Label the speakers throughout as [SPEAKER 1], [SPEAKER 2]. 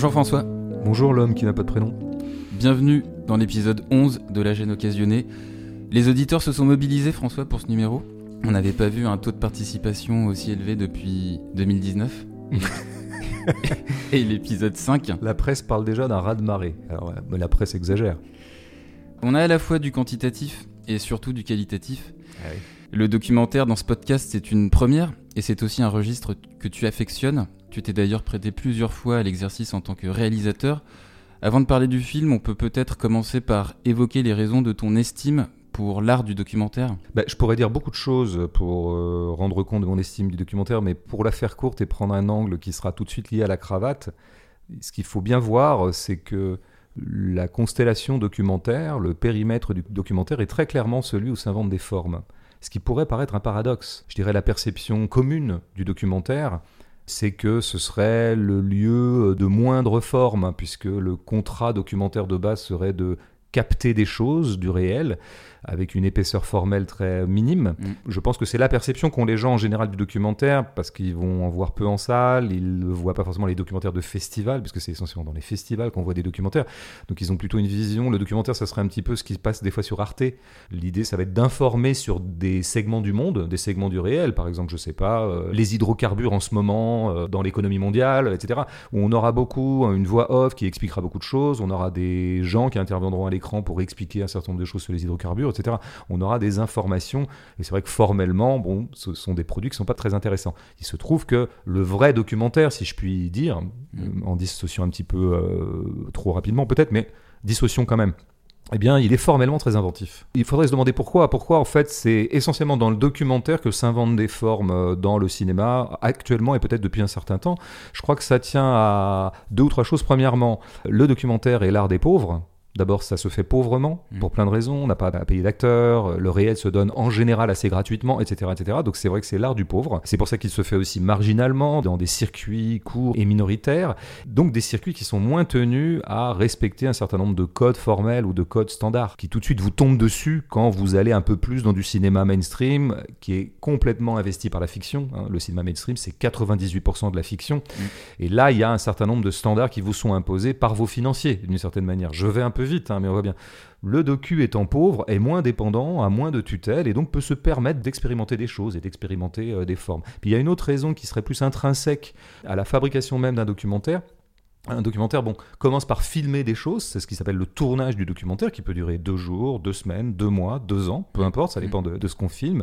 [SPEAKER 1] Bonjour François.
[SPEAKER 2] Bonjour l'homme qui n'a pas de prénom.
[SPEAKER 1] Bienvenue dans l'épisode 11 de La gêne occasionnée. Les auditeurs se sont mobilisés François pour ce numéro. On n'avait pas vu un taux de participation aussi élevé depuis 2019. Et l'épisode 5.
[SPEAKER 2] La presse parle déjà d'un raz-de-marée. Alors mais la presse exagère.
[SPEAKER 1] On a à la fois du quantitatif et surtout du qualitatif.
[SPEAKER 2] Ah
[SPEAKER 1] Le documentaire dans ce podcast, c'est une première et c'est aussi un registre que tu affectionnes. Tu t'es d'ailleurs prêté plusieurs fois à l'exercice en tant que réalisateur. Avant de parler du film, on peut peut-être commencer par évoquer les raisons de ton estime pour l'art du documentaire.
[SPEAKER 2] Bah, je pourrais dire beaucoup de choses pour euh, rendre compte de mon estime du documentaire, mais pour la faire courte et prendre un angle qui sera tout de suite lié à la cravate, ce qu'il faut bien voir, c'est que la constellation documentaire, le périmètre du documentaire est très clairement celui où s'inventent des formes. Ce qui pourrait paraître un paradoxe. Je dirais la perception commune du documentaire, c'est que ce serait le lieu de moindre forme, puisque le contrat documentaire de base serait de capter des choses du réel avec une épaisseur formelle très minime.
[SPEAKER 1] Mm.
[SPEAKER 2] Je pense que c'est la perception qu'ont les gens en général du documentaire, parce qu'ils vont en voir peu en salle, ils ne voient pas forcément les documentaires de festival, puisque c'est essentiellement dans les festivals qu'on voit des documentaires. Donc ils ont plutôt une vision, le documentaire ça serait un petit peu ce qui se passe des fois sur Arte. L'idée ça va être d'informer sur des segments du monde, des segments du réel, par exemple, je sais pas, euh, les hydrocarbures en ce moment euh, dans l'économie mondiale, etc. Où on aura beaucoup une voix off qui expliquera beaucoup de choses, on aura des gens qui interviendront à l'écran pour expliquer un certain nombre de choses sur les hydrocarbures, etc. On aura des informations, et c'est vrai que formellement, bon, ce sont des produits qui sont pas très intéressants. Il se trouve que le vrai documentaire, si je puis dire, euh, en dissociant un petit peu euh, trop rapidement peut-être, mais dissocions quand même. Eh bien, il est formellement très inventif. Il faudrait se demander pourquoi. Pourquoi, en fait, c'est essentiellement dans le documentaire que s'inventent des formes euh, dans le cinéma, actuellement et peut-être depuis un certain temps. Je crois que ça tient à deux ou trois choses. Premièrement, le documentaire est l'art des pauvres. D'abord, ça se fait pauvrement,
[SPEAKER 1] Mm.
[SPEAKER 2] pour plein de raisons. On n'a pas à payer d'acteurs, le réel se donne en général assez gratuitement, etc. etc. Donc c'est vrai que c'est l'art du pauvre. C'est pour ça qu'il se fait aussi marginalement, dans des circuits courts et minoritaires. Donc des circuits qui sont moins tenus à respecter un certain nombre de codes formels ou de codes standards, qui tout de suite vous tombent dessus quand vous allez un peu plus dans du cinéma mainstream, qui est complètement investi par la fiction. hein. Le cinéma mainstream, c'est 98% de la fiction. Et là, il y a un certain nombre de standards qui vous sont imposés par vos financiers, d'une certaine manière. Je vais un peu vite, hein, mais on voit bien. Le docu étant pauvre est moins dépendant, a moins de tutelle, et donc peut se permettre d'expérimenter des choses et d'expérimenter euh, des formes. Puis il y a une autre raison qui serait plus intrinsèque à la fabrication même d'un documentaire. Un documentaire, bon, commence par filmer des choses, c'est ce qui s'appelle le tournage du documentaire, qui peut durer deux jours, deux semaines, deux mois, deux ans, peu importe, ça dépend de, de ce qu'on filme.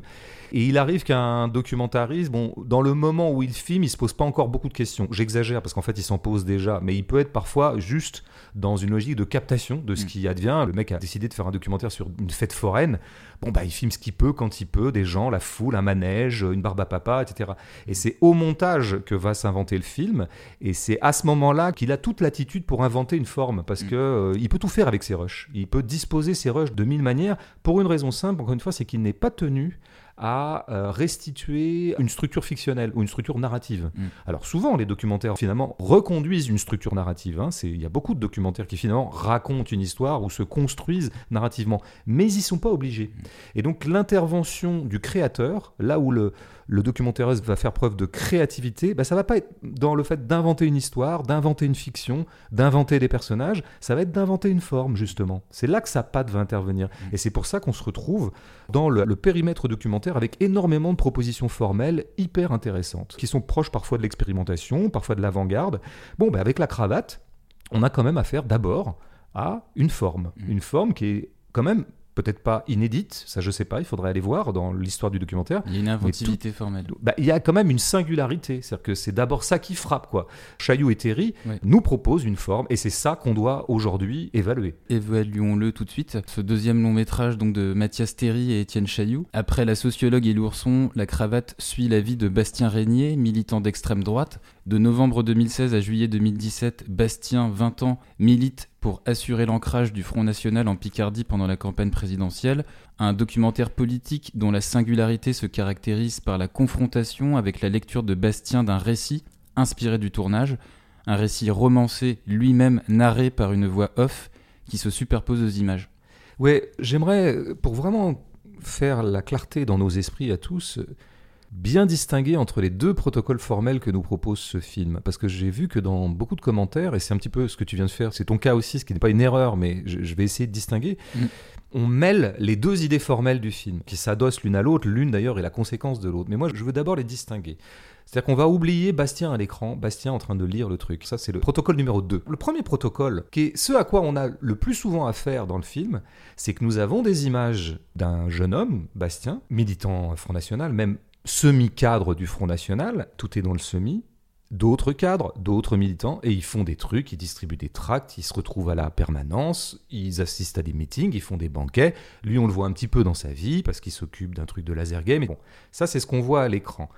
[SPEAKER 2] Et il arrive qu'un documentariste, bon, dans le moment où il filme, il se pose pas encore beaucoup de questions. J'exagère parce qu'en fait, il s'en pose déjà, mais il peut être parfois juste dans une logique de captation de ce
[SPEAKER 1] Mm.
[SPEAKER 2] qui advient. Le mec a décidé de faire un documentaire sur une fête foraine. Bon, bah, il filme ce qu'il peut quand il peut, des gens, la foule, un manège, une barbe à papa, etc. Et c'est au montage que va s'inventer le film. Et c'est à ce moment-là qu'il a toute l'attitude pour inventer une forme, parce
[SPEAKER 1] Mm.
[SPEAKER 2] que euh, il peut tout faire avec ses rushs. Il peut disposer ses rushs de mille manières, pour une raison simple, encore une fois, c'est qu'il n'est pas tenu à euh, restituer une structure fictionnelle ou une structure narrative.
[SPEAKER 1] Mm.
[SPEAKER 2] Alors souvent, les documentaires finalement reconduisent une structure narrative. hein. Il y a beaucoup de documentaires qui finalement racontent une histoire ou se construisent narrativement, mais ils y sont pas obligés. Et donc l'intervention du créateur, là où le, le documentariste va faire preuve de créativité, bah, ça va pas être dans le fait d'inventer une histoire, d'inventer une fiction, d'inventer des personnages, ça va être d'inventer une forme justement. C'est là que sa patte va intervenir. Et c'est pour ça qu'on se retrouve dans le, le périmètre documentaire avec énormément de propositions formelles hyper intéressantes, qui sont proches parfois de l'expérimentation, parfois de l'avant-garde. Bon, bah, avec la cravate, on a quand même affaire d'abord à une forme.
[SPEAKER 1] Mm.
[SPEAKER 2] Une forme qui est quand même peut-être pas inédite, ça je sais pas, il faudrait aller voir dans l'histoire du documentaire.
[SPEAKER 1] Il y a une inventivité formelle.
[SPEAKER 2] Bah, il y a quand même une singularité, c'est-à-dire que c'est d'abord ça qui frappe quoi. Chaillou et Terry nous proposent une forme et c'est ça qu'on doit aujourd'hui évaluer.
[SPEAKER 1] Évaluons-le tout de suite. Ce deuxième long métrage donc de Mathias Théry et Étienne Chailloux. Après La sociologue et l'ourson, la cravate suit la vie de Bastien Régnier, militant d'extrême droite. De novembre 2016 à juillet 2017, Bastien, 20 ans, milite pour assurer l'ancrage du Front National en Picardie pendant la campagne présidentielle. Un documentaire politique dont la singularité se caractérise par la confrontation avec la lecture de Bastien d'un récit inspiré du tournage. Un récit romancé, lui-même narré par une voix off qui se superpose aux images.
[SPEAKER 2] Ouais, j'aimerais, pour vraiment faire la clarté dans nos esprits à tous, bien distinguer entre les deux protocoles formels que nous propose ce film. Parce que j'ai vu que dans beaucoup de commentaires, et c'est un petit peu ce que tu viens de faire, c'est ton cas aussi, ce qui n'est pas une erreur, mais je, je vais essayer de distinguer.
[SPEAKER 1] Mm.
[SPEAKER 2] On mêle les deux idées formelles du film, qui s'adossent l'une à l'autre, l'une d'ailleurs est la conséquence de l'autre. Mais moi, je veux d'abord les distinguer. C'est-à-dire qu'on va oublier Bastien à l'écran, Bastien en train de lire le truc. Ça, c'est le protocole numéro 2. Le premier protocole, qui est ce à quoi on a le plus souvent affaire dans le film, c'est que nous avons des images d'un jeune homme, Bastien, militant Front National, même semi-cadre du Front National, tout est dans le semi, d'autres cadres, d'autres militants, et ils font des trucs, ils distribuent des tracts, ils se retrouvent à la permanence, ils assistent à des meetings, ils font des banquets. Lui, on le voit un petit peu dans sa vie, parce qu'il s'occupe d'un truc de laser game. Mais bon, ça, c'est ce qu'on voit à l'écran.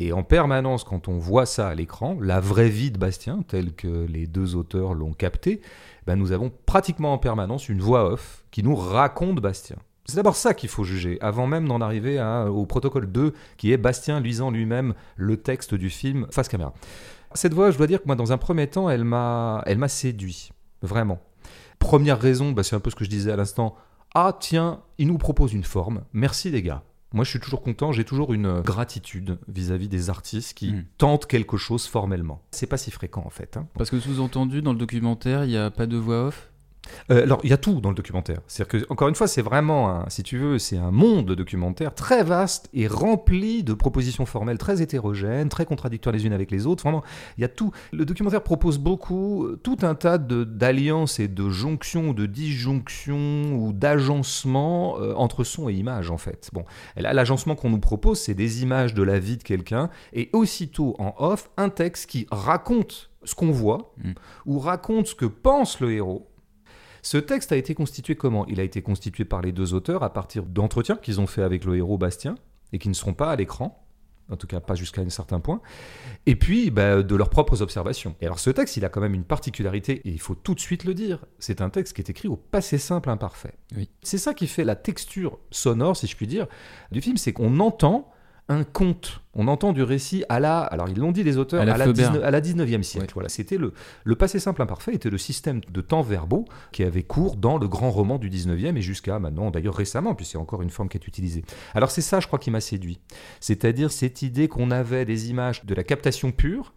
[SPEAKER 2] Et en permanence, quand on voit ça à l'écran, la vraie vie de Bastien, telle que les deux auteurs l'ont capté, ben nous avons pratiquement en permanence une voix off qui nous raconte Bastien. C'est d'abord ça qu'il faut juger, avant même d'en arriver à- au protocole 2, qui est Bastien lisant lui-même le texte du film face caméra. Cette voix, je dois dire que moi, dans un premier temps, elle m'a, elle m'a séduit, vraiment. Première raison, bah, c'est un peu ce que je disais à l'instant. Ah tiens, il nous propose une forme. Merci les gars. Moi, je suis toujours content. J'ai toujours une gratitude vis-à-vis des artistes qui
[SPEAKER 1] Mm.
[SPEAKER 2] tentent quelque chose formellement. C'est pas si fréquent en fait. hein.
[SPEAKER 1] Parce que sous-entendu, dans le documentaire, il n'y a pas de voix off?
[SPEAKER 2] Euh, alors, il y a tout dans le documentaire. C'est-à-dire que, encore une fois, c'est vraiment, un- si tu veux, c'est un monde de documentaire très vaste et rempli de propositions formelles très hétérogènes, très contradictoires les unes avec les autres. Vraiment, il y a tout. Le documentaire propose beaucoup, euh, tout un tas de- d'alliances et de jonctions, ou de disjonctions ou d'agencements euh, entre son et image, en fait. Bon, l'agencement qu'on nous propose, c'est des images de la vie de quelqu'un et aussitôt en off, un texte qui raconte ce qu'on voit
[SPEAKER 1] Mm.
[SPEAKER 2] ou raconte ce que pense le héros. Ce texte a été constitué comment? Il a été constitué par les deux auteurs à partir d'entretiens qu'ils ont fait avec le héros Bastien et qui ne seront pas à l'écran, en tout cas pas jusqu'à un certain point, et puis bah, de leurs propres observations. Et alors ce texte, il a quand même une particularité, et il faut tout de suite le dire, c'est un texte qui est écrit au passé simple imparfait.
[SPEAKER 1] Oui.
[SPEAKER 2] C'est ça qui fait la texture sonore, si je puis dire, du film, c'est qu'on entend un conte. On entend du récit à la, alors ils l'ont dit les auteurs,
[SPEAKER 1] À la
[SPEAKER 2] à la,
[SPEAKER 1] Flaubert.
[SPEAKER 2] 19 à la 19e siècle. Voilà, c'était le, le passé simple imparfait était le système de temps verbaux qui avait cours dans le grand roman du 19e et jusqu'à maintenant, d'ailleurs récemment, puis c'est encore une forme qui est utilisée. Alors c'est ça, je crois, qui m'a séduit. C'est-à-dire cette idée qu'on avait des images de la captation pure,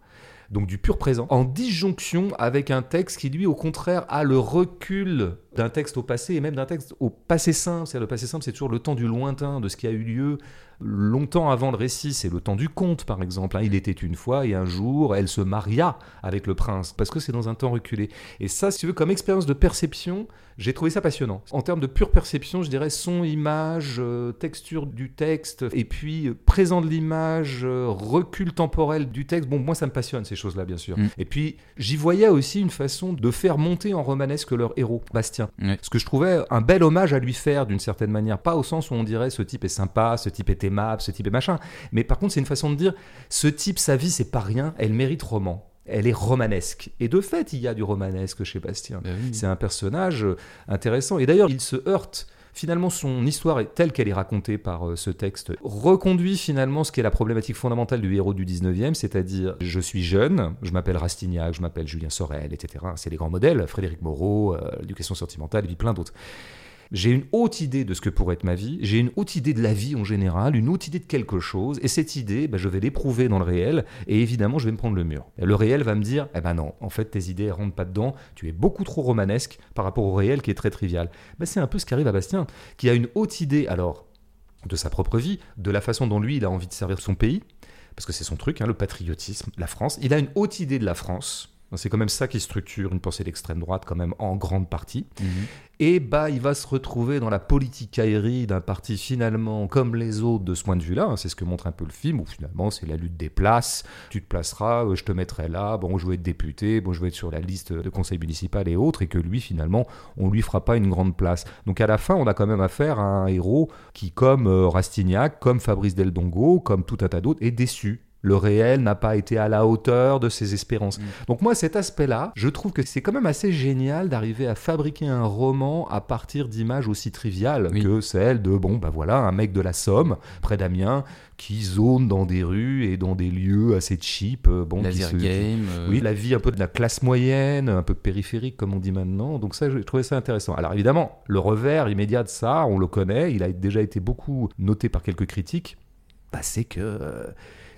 [SPEAKER 2] donc du pur présent, en disjonction avec un texte qui, lui, au contraire, a le recul d'un texte au passé et même d'un texte au passé simple. C'est-à-dire le passé simple, c'est toujours le temps du lointain, de ce qui a eu lieu longtemps avant le récit. C'est le temps du conte, par exemple. hein. Il était une fois et un jour, elle se maria avec le prince, parce que c'est dans un temps reculé. Et ça, si tu veux, comme expérience de perception, j'ai trouvé ça passionnant. En termes de pure perception, je dirais son, image, euh, texture du texte, et puis euh, présent de l'image, euh, recul temporel du texte. Bon, moi, ça me passionne, ces choses-là, bien sûr.
[SPEAKER 1] Mm.
[SPEAKER 2] Et puis, j'y voyais aussi une façon de faire monter en romanesque leur héros, Bastien. Ce que je trouvais un bel hommage à lui faire, d'une certaine manière. Pas au sens où on dirait ce type est sympa, ce type est aimable, ce type est machin. Mais par contre, c'est une façon de dire ce type, sa vie, c'est pas rien, elle mérite roman. Elle est romanesque. Et de fait, il y a du romanesque chez Bastien.
[SPEAKER 1] Oui.
[SPEAKER 2] C'est un personnage euh, intéressant. Et d'ailleurs, il se heurte. Finalement, son histoire est telle qu'elle est racontée par euh, ce texte, reconduit finalement ce qui est la problématique fondamentale du héros du 19e, c'est-à-dire je suis jeune, je m'appelle Rastignac, je m'appelle Julien Sorel, etc. C'est les grands modèles, Frédéric Moreau, euh, l'éducation sentimentale, et puis plein d'autres. J'ai une haute idée de ce que pourrait être ma vie, j'ai une haute idée de la vie en général, une haute idée de quelque chose, et cette idée, ben, je vais l'éprouver dans le réel, et évidemment, je vais me prendre le mur. Le réel va me dire, eh ben non, en fait, tes idées elles rentrent pas dedans, tu es beaucoup trop romanesque par rapport au réel qui est très trivial. Ben, c'est un peu ce qui arrive à Bastien, qui a une haute idée, alors, de sa propre vie, de la façon dont lui, il a envie de servir son pays, parce que c'est son truc, hein, le patriotisme, la France. Il a une haute idée de la France. C'est quand même ça qui structure une pensée d'extrême droite, quand même en grande partie.
[SPEAKER 1] Mhm.
[SPEAKER 2] Et bah, il va se retrouver dans la politicaillerie d'un parti finalement comme les autres de ce point de vue-là. hein. C'est ce que montre un peu le film, où finalement c'est la lutte des places. Tu te placeras, euh, je te mettrai là. Bon, je veux être député, bon, je veux être sur la liste de conseil municipal et autres, et que lui finalement, on lui fera pas une grande place. Donc à la fin, on a quand même affaire à un héros qui, comme euh, Rastignac, comme Fabrice Del Dongo, comme tout un tas d'autres, est déçu. Le réel n'a pas été à la hauteur de ses espérances.
[SPEAKER 1] Mm.
[SPEAKER 2] Donc moi, cet aspect-là, je trouve que c'est quand même assez génial d'arriver à fabriquer un roman à partir d'images aussi triviales
[SPEAKER 1] Oui.
[SPEAKER 2] que celle de, bon, bah voilà, un mec de la Somme, près d'Amiens, qui zone dans des rues et dans des lieux assez cheap. euh, Bon, se- qui-
[SPEAKER 1] game. euh,
[SPEAKER 2] oui, la vie un peu de la classe moyenne, un peu périphérique comme on dit maintenant. Donc ça, j'ai trouvé ça intéressant. Alors évidemment, le revers immédiat de ça, on le connaît, il a déjà été beaucoup noté par quelques critiques. bah, c'est que... euh,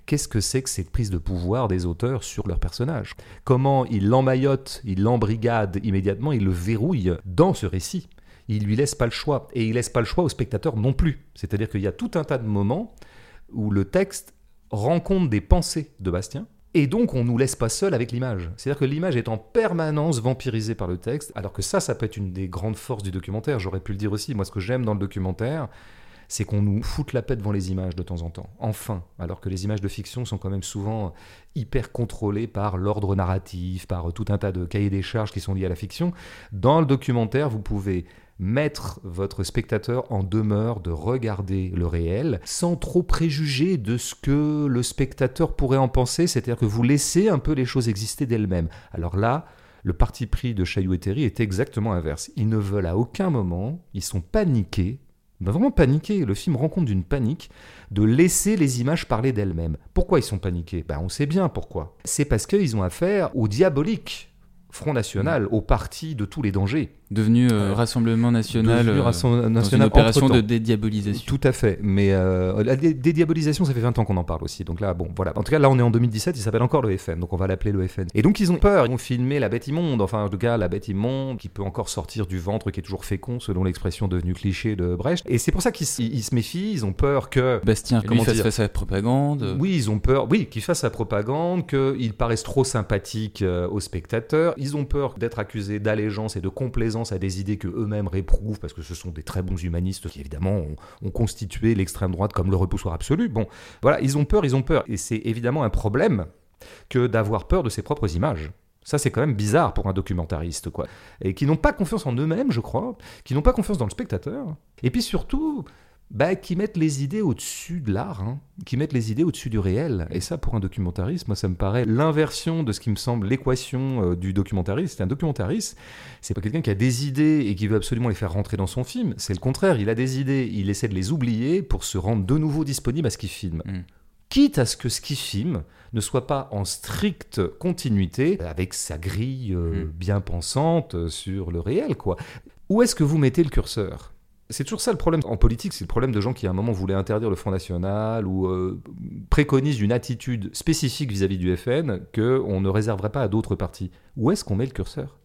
[SPEAKER 2] Qu'est-ce que c'est que cette prise de pouvoir des auteurs sur leur personnage Comment ils l'emmaillotent, ils l'embrigadent immédiatement, ils le verrouillent dans ce récit? Il lui laisse pas le choix. Et il laisse pas le choix au spectateur non plus. C'est-à-dire qu'il y a tout un tas de moments où le texte rencontre des pensées de Bastien. Et donc, on nous laisse pas seul avec l'image. C'est-à-dire que l'image est en permanence vampirisée par le texte, alors que ça, ça peut être une des grandes forces du documentaire. J'aurais pu le dire aussi. Moi, ce que j'aime dans le documentaire, c'est qu'on nous foute la paix devant les images de temps en temps. Enfin, alors que les images de fiction sont quand même souvent hyper contrôlées par l'ordre narratif, par tout un tas de cahiers des charges qui sont liés à la fiction. Dans le documentaire, vous pouvez mettre votre spectateur en demeure de regarder le réel sans trop préjuger de ce que le spectateur pourrait en penser, c'est-à-dire que vous laissez un peu les choses exister d'elles-mêmes. Alors là, le parti pris de Chaillot et Terry est exactement inverse. Ils ne veulent à aucun moment, ils sont paniqués, ben vraiment paniqués, le film rend compte d'une panique, de laisser les images parler d'elles-mêmes. Pourquoi ils sont paniqués? Ben On sait bien pourquoi. C'est parce qu'ils ont affaire au diabolique. Front National, au parti de tous les dangers.
[SPEAKER 1] Devenu euh, Rassemblement National,
[SPEAKER 2] Devenu
[SPEAKER 1] euh,
[SPEAKER 2] Rassemblement
[SPEAKER 1] dans une
[SPEAKER 2] National
[SPEAKER 1] opération de dédiabolisation.
[SPEAKER 2] Tout à fait. Mais euh, la dé- dédiabolisation, ça fait 20 ans qu'on en parle aussi. Donc là, bon, voilà. En tout cas, là, on est en 2017, il s'appelle encore le FN. Donc on va l'appeler le FN. Et donc, ils ont peur. Ils ont filmé la bête immonde. Enfin, en tout cas, la bête immonde qui peut encore sortir du ventre qui est toujours fécond, selon l'expression devenue cliché de Brecht. Et c'est pour ça qu'ils se méfient. Ils ont peur que.
[SPEAKER 1] Bastien lui
[SPEAKER 2] Comment
[SPEAKER 1] fasse face à la propagande.
[SPEAKER 2] Oui, ils ont peur, oui, qu'ils fassent sa propagande, qu'ils paraissent trop sympathiques euh, aux spectateurs. Ils ont peur d'être accusés d'allégeance et de complaisance à des idées que eux-mêmes réprouvent, parce que ce sont des très bons humanistes qui, évidemment, ont, ont constitué l'extrême droite comme le repoussoir absolu. Bon, voilà, ils ont peur, ils ont peur. Et c'est évidemment un problème que d'avoir peur de ses propres images. Ça, c'est quand même bizarre pour un documentariste, quoi. Et qui n'ont pas confiance en eux-mêmes, je crois, qui n'ont pas confiance dans le spectateur. Et puis surtout, bah, qui mettent les idées au-dessus de l'art, hein, qui mettent les idées au-dessus du réel. Et ça, pour un documentariste, moi, ça me paraît l'inversion de ce qui me semble l'équation euh, du documentariste. Un documentariste, c'est pas quelqu'un qui a des idées et qui veut absolument les faire rentrer dans son film. C'est le contraire. Il a des idées, il essaie de les oublier pour se rendre de nouveau disponible à ce qu'il filme.
[SPEAKER 1] Mm.
[SPEAKER 2] Quitte à ce que ce qu'il filme ne soit pas en stricte continuité avec sa grille euh,
[SPEAKER 1] Mm.
[SPEAKER 2] bien pensante euh, sur le réel, quoi. Où est-ce que vous mettez le curseur? C'est toujours ça le problème en politique, c'est le problème de gens qui à un moment voulaient interdire le Front National ou euh, préconisent une attitude spécifique vis-à-vis du FN qu'on ne réserverait pas à d'autres partis. Où est-ce qu'on met le curseur?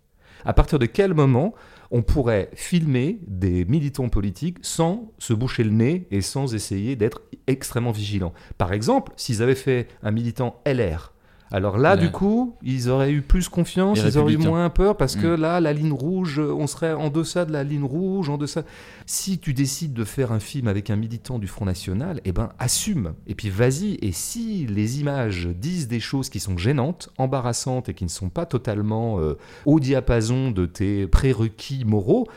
[SPEAKER 2] À partir de quel moment on pourrait filmer des militants politiques sans se boucher le nez et sans essayer d'être extrêmement vigilant Par exemple, s'ils avaient fait un militant LR, alors là, du coup, ils auraient eu plus confiance, ils auraient eu moins peur parce que
[SPEAKER 1] Mm.
[SPEAKER 2] là, la ligne rouge, on serait en deçà de la ligne rouge, en deçà. Si tu décides de faire un film avec un militant du Front National, eh ben, assume. Et puis vas-y. Et si les images disent des choses qui sont gênantes, embarrassantes et qui ne sont pas totalement euh, au diapason de tes prérequis moraux,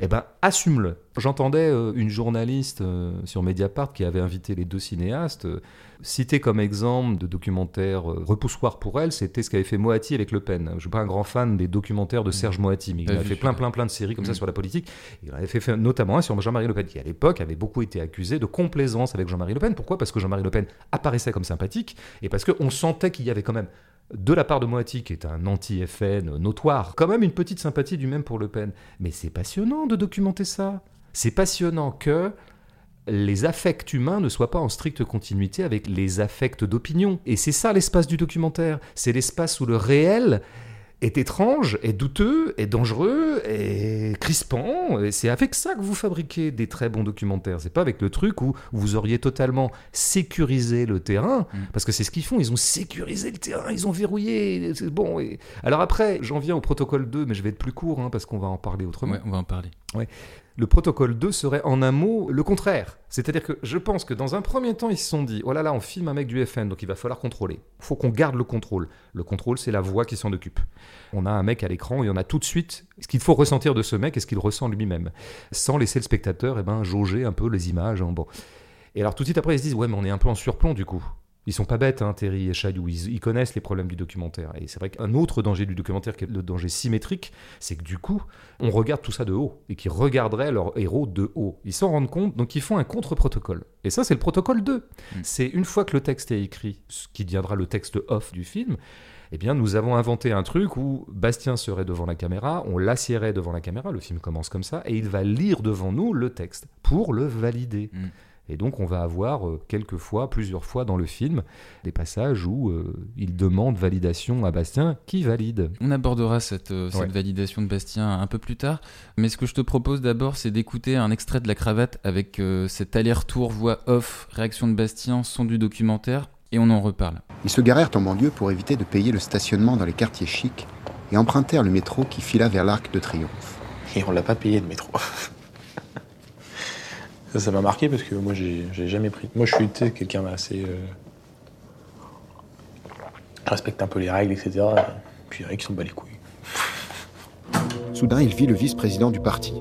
[SPEAKER 2] eh ben, assume-le. J'entendais euh, une journaliste euh, sur Mediapart qui avait invité les deux cinéastes. euh, citer comme exemple de documentaire repoussoir pour elle, c'était ce qu'avait fait Moati avec Le Pen. Je ne suis pas un grand fan des documentaires de Serge Moati, mais il
[SPEAKER 1] T'as
[SPEAKER 2] a
[SPEAKER 1] vu
[SPEAKER 2] fait plein, plein, plein de séries comme ça
[SPEAKER 1] Mm.
[SPEAKER 2] sur la politique. Il en avait fait, fait notamment un sur Jean-Marie Le Pen, qui à l'époque avait beaucoup été accusé de complaisance avec Jean-Marie Le Pen. Pourquoi? Parce que Jean-Marie Le Pen apparaissait comme sympathique et parce qu'on sentait qu'il y avait quand même de la part de Moati, qui est un anti-FN notoire, quand même une petite sympathie du même pour Le Pen. Mais c'est passionnant de documenter ça. C'est passionnant que les affects humains ne soient pas en stricte continuité avec les affects d'opinion. Et c'est ça l'espace du documentaire. C'est l'espace où le réel est étrange, est douteux, est dangereux, est crispant. Et c'est avec ça que vous fabriquez des très bons documentaires. C'est pas avec le truc où vous auriez totalement sécurisé le terrain,
[SPEAKER 1] Mm.
[SPEAKER 2] parce que c'est ce qu'ils font. Ils ont sécurisé le terrain, ils ont verrouillé. C'est bon. Et... Alors après, j'en viens au protocole 2, mais je vais être plus court hein, parce qu'on va en parler autrement.
[SPEAKER 1] Ouais, on va en parler.
[SPEAKER 2] Le protocole 2 serait en un mot le contraire. C'est-à-dire que je pense que dans un premier temps, ils se sont dit, oh là là, on filme un mec du FN, donc il va falloir contrôler. Il faut qu'on garde le contrôle. Le contrôle, c'est la voix qui s'en occupe. On a un mec à l'écran et on a tout de suite ce qu'il faut ressentir de ce mec et ce qu'il ressent lui-même, sans laisser le spectateur eh ben, jauger un peu les images. hein, bon. Et alors tout de suite après, ils se disent, ouais, mais on est un peu en surplomb du coup. Ils sont pas bêtes, hein, Terry et Chaillou. Ils, ils connaissent les problèmes du documentaire. Et c'est vrai qu'un autre danger du documentaire, qui est le danger symétrique, c'est que du coup, on regarde tout ça de haut. Et qu'ils regarderaient leur héros de haut. Ils s'en rendent compte, donc ils font un contre-protocole. Et ça, c'est le protocole 2. C'est une fois que le texte est écrit, ce qui deviendra le texte off du film, eh bien, nous avons inventé un truc où Bastien serait devant la caméra, on l'assiérait devant la caméra, le film commence comme ça, et il va lire devant nous le texte pour le valider.
[SPEAKER 1] Mm.
[SPEAKER 2] Et donc on va avoir euh, quelques fois, plusieurs fois dans le film, des passages où euh, il demande validation à Bastien, qui valide.
[SPEAKER 1] On abordera cette, euh, cette validation de Bastien un peu plus tard, mais ce que je te propose d'abord, c'est d'écouter un extrait de la cravate avec cet aller-retour voix off, réaction de Bastien, son du documentaire, et on en reparle.
[SPEAKER 3] Ils se garèrent en banlieue pour éviter de payer le stationnement dans les quartiers chics et empruntèrent le métro qui fila vers l'Arc de Triomphe.
[SPEAKER 4] Et on l'a pas payé le métro. Ça, m'a marqué parce que moi, j'ai jamais pris. Moi, je suis quelqu'un assez. Euh... respecte un peu les règles, etc. Puis Eric s'en bat les couilles.
[SPEAKER 3] Soudain, il vit le vice-président du parti,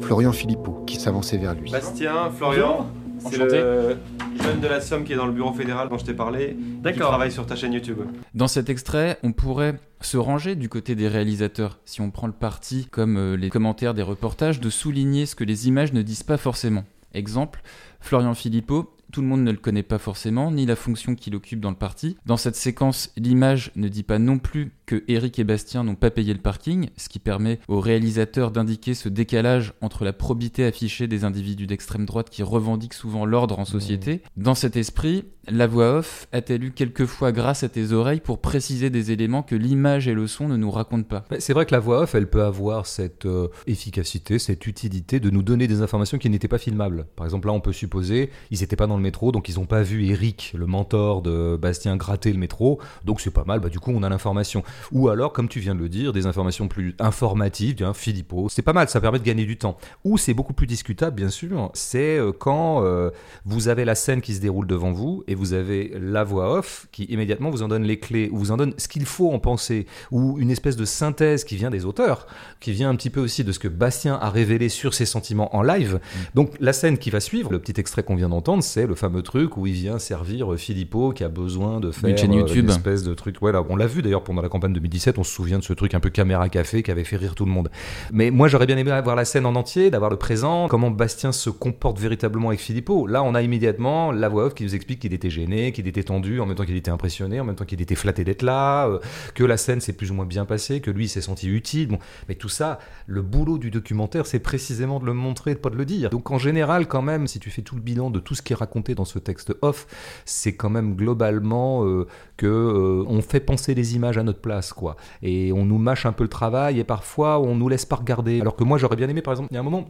[SPEAKER 3] Florian Philippot, qui s'avançait vers lui.
[SPEAKER 5] Bastien, Florian, c'est le jeune de la Somme qui est dans le bureau fédéral dont je t'ai parlé, qui travaille sur ta chaîne YouTube.
[SPEAKER 1] Dans cet extrait, on pourrait se ranger du côté des réalisateurs, si on prend le parti, comme euh, les commentaires des reportages, de souligner ce que les images ne disent pas forcément. Exemple, Florian Philippot, tout le monde ne le connaît pas forcément, ni la fonction qu'il occupe dans le parti. Dans cette séquence, l'image ne dit pas non plus que Eric et Bastien n'ont pas payé le parking, ce qui permet au réalisateur d'indiquer ce décalage entre la probité affichée des individus d'extrême droite qui revendiquent souvent l'ordre en société. Mmh. Dans cet esprit, la voix off a-t-elle eu quelquefois grâce à tes oreilles pour préciser des éléments que l'image et le son ne nous racontent pas?
[SPEAKER 2] C'est vrai que la voix off, elle peut avoir cette euh, efficacité, cette utilité de nous donner des informations qui n'étaient pas filmables. Par exemple, là, on peut supposer, ils n'étaient pas dans le métro, donc ils n'ont pas vu Eric, le mentor de Bastien, gratter le métro, donc c'est pas mal, bah, du coup, on a l'information. Ou alors, comme tu viens de le dire, des informations plus informatives, bien Philippot, c'est pas mal, ça permet de gagner du temps. Ou c'est beaucoup plus discutable, bien sûr, c'est euh, quand euh, vous avez la scène qui se déroule devant vous vous avez la voix off qui immédiatement vous en donne les clés, ou vous en donne ce qu'il faut en penser, ou une espèce de synthèse qui vient des auteurs, qui vient un petit peu aussi de ce que Bastien a révélé sur ses sentiments en live. Mm. Donc la scène qui va suivre, le petit extrait qu'on vient d'entendre, c'est le fameux truc où il vient servir Philippot qui a besoin de faire
[SPEAKER 1] une, euh, une
[SPEAKER 2] espèce de truc. Voilà, on l'a vu d'ailleurs pendant la campagne 2017, on se souvient de ce truc un peu caméra café qui avait fait rire tout le monde. Mais moi j'aurais bien aimé avoir la scène en entier, d'avoir le présent, comment Bastien se comporte véritablement avec Philippot. Là on a immédiatement la voix off qui nous explique qu'il était gêné, qu'il était tendu, en même temps qu'il était impressionné, en même temps qu'il était flatté d'être là, euh, que la scène s'est plus ou moins bien passée, que lui s'est senti utile. Bon, mais tout ça, le boulot du documentaire, c'est précisément de le montrer, de pas de le dire. Donc en général, quand même, si tu fais tout le bilan de tout ce qui est raconté dans ce texte off, c'est quand même globalement euh, que euh, on fait penser les images à notre place, quoi. Et on nous mâche un peu le travail et parfois on nous laisse pas regarder. Alors que moi, j'aurais bien aimé, par exemple, il y a un moment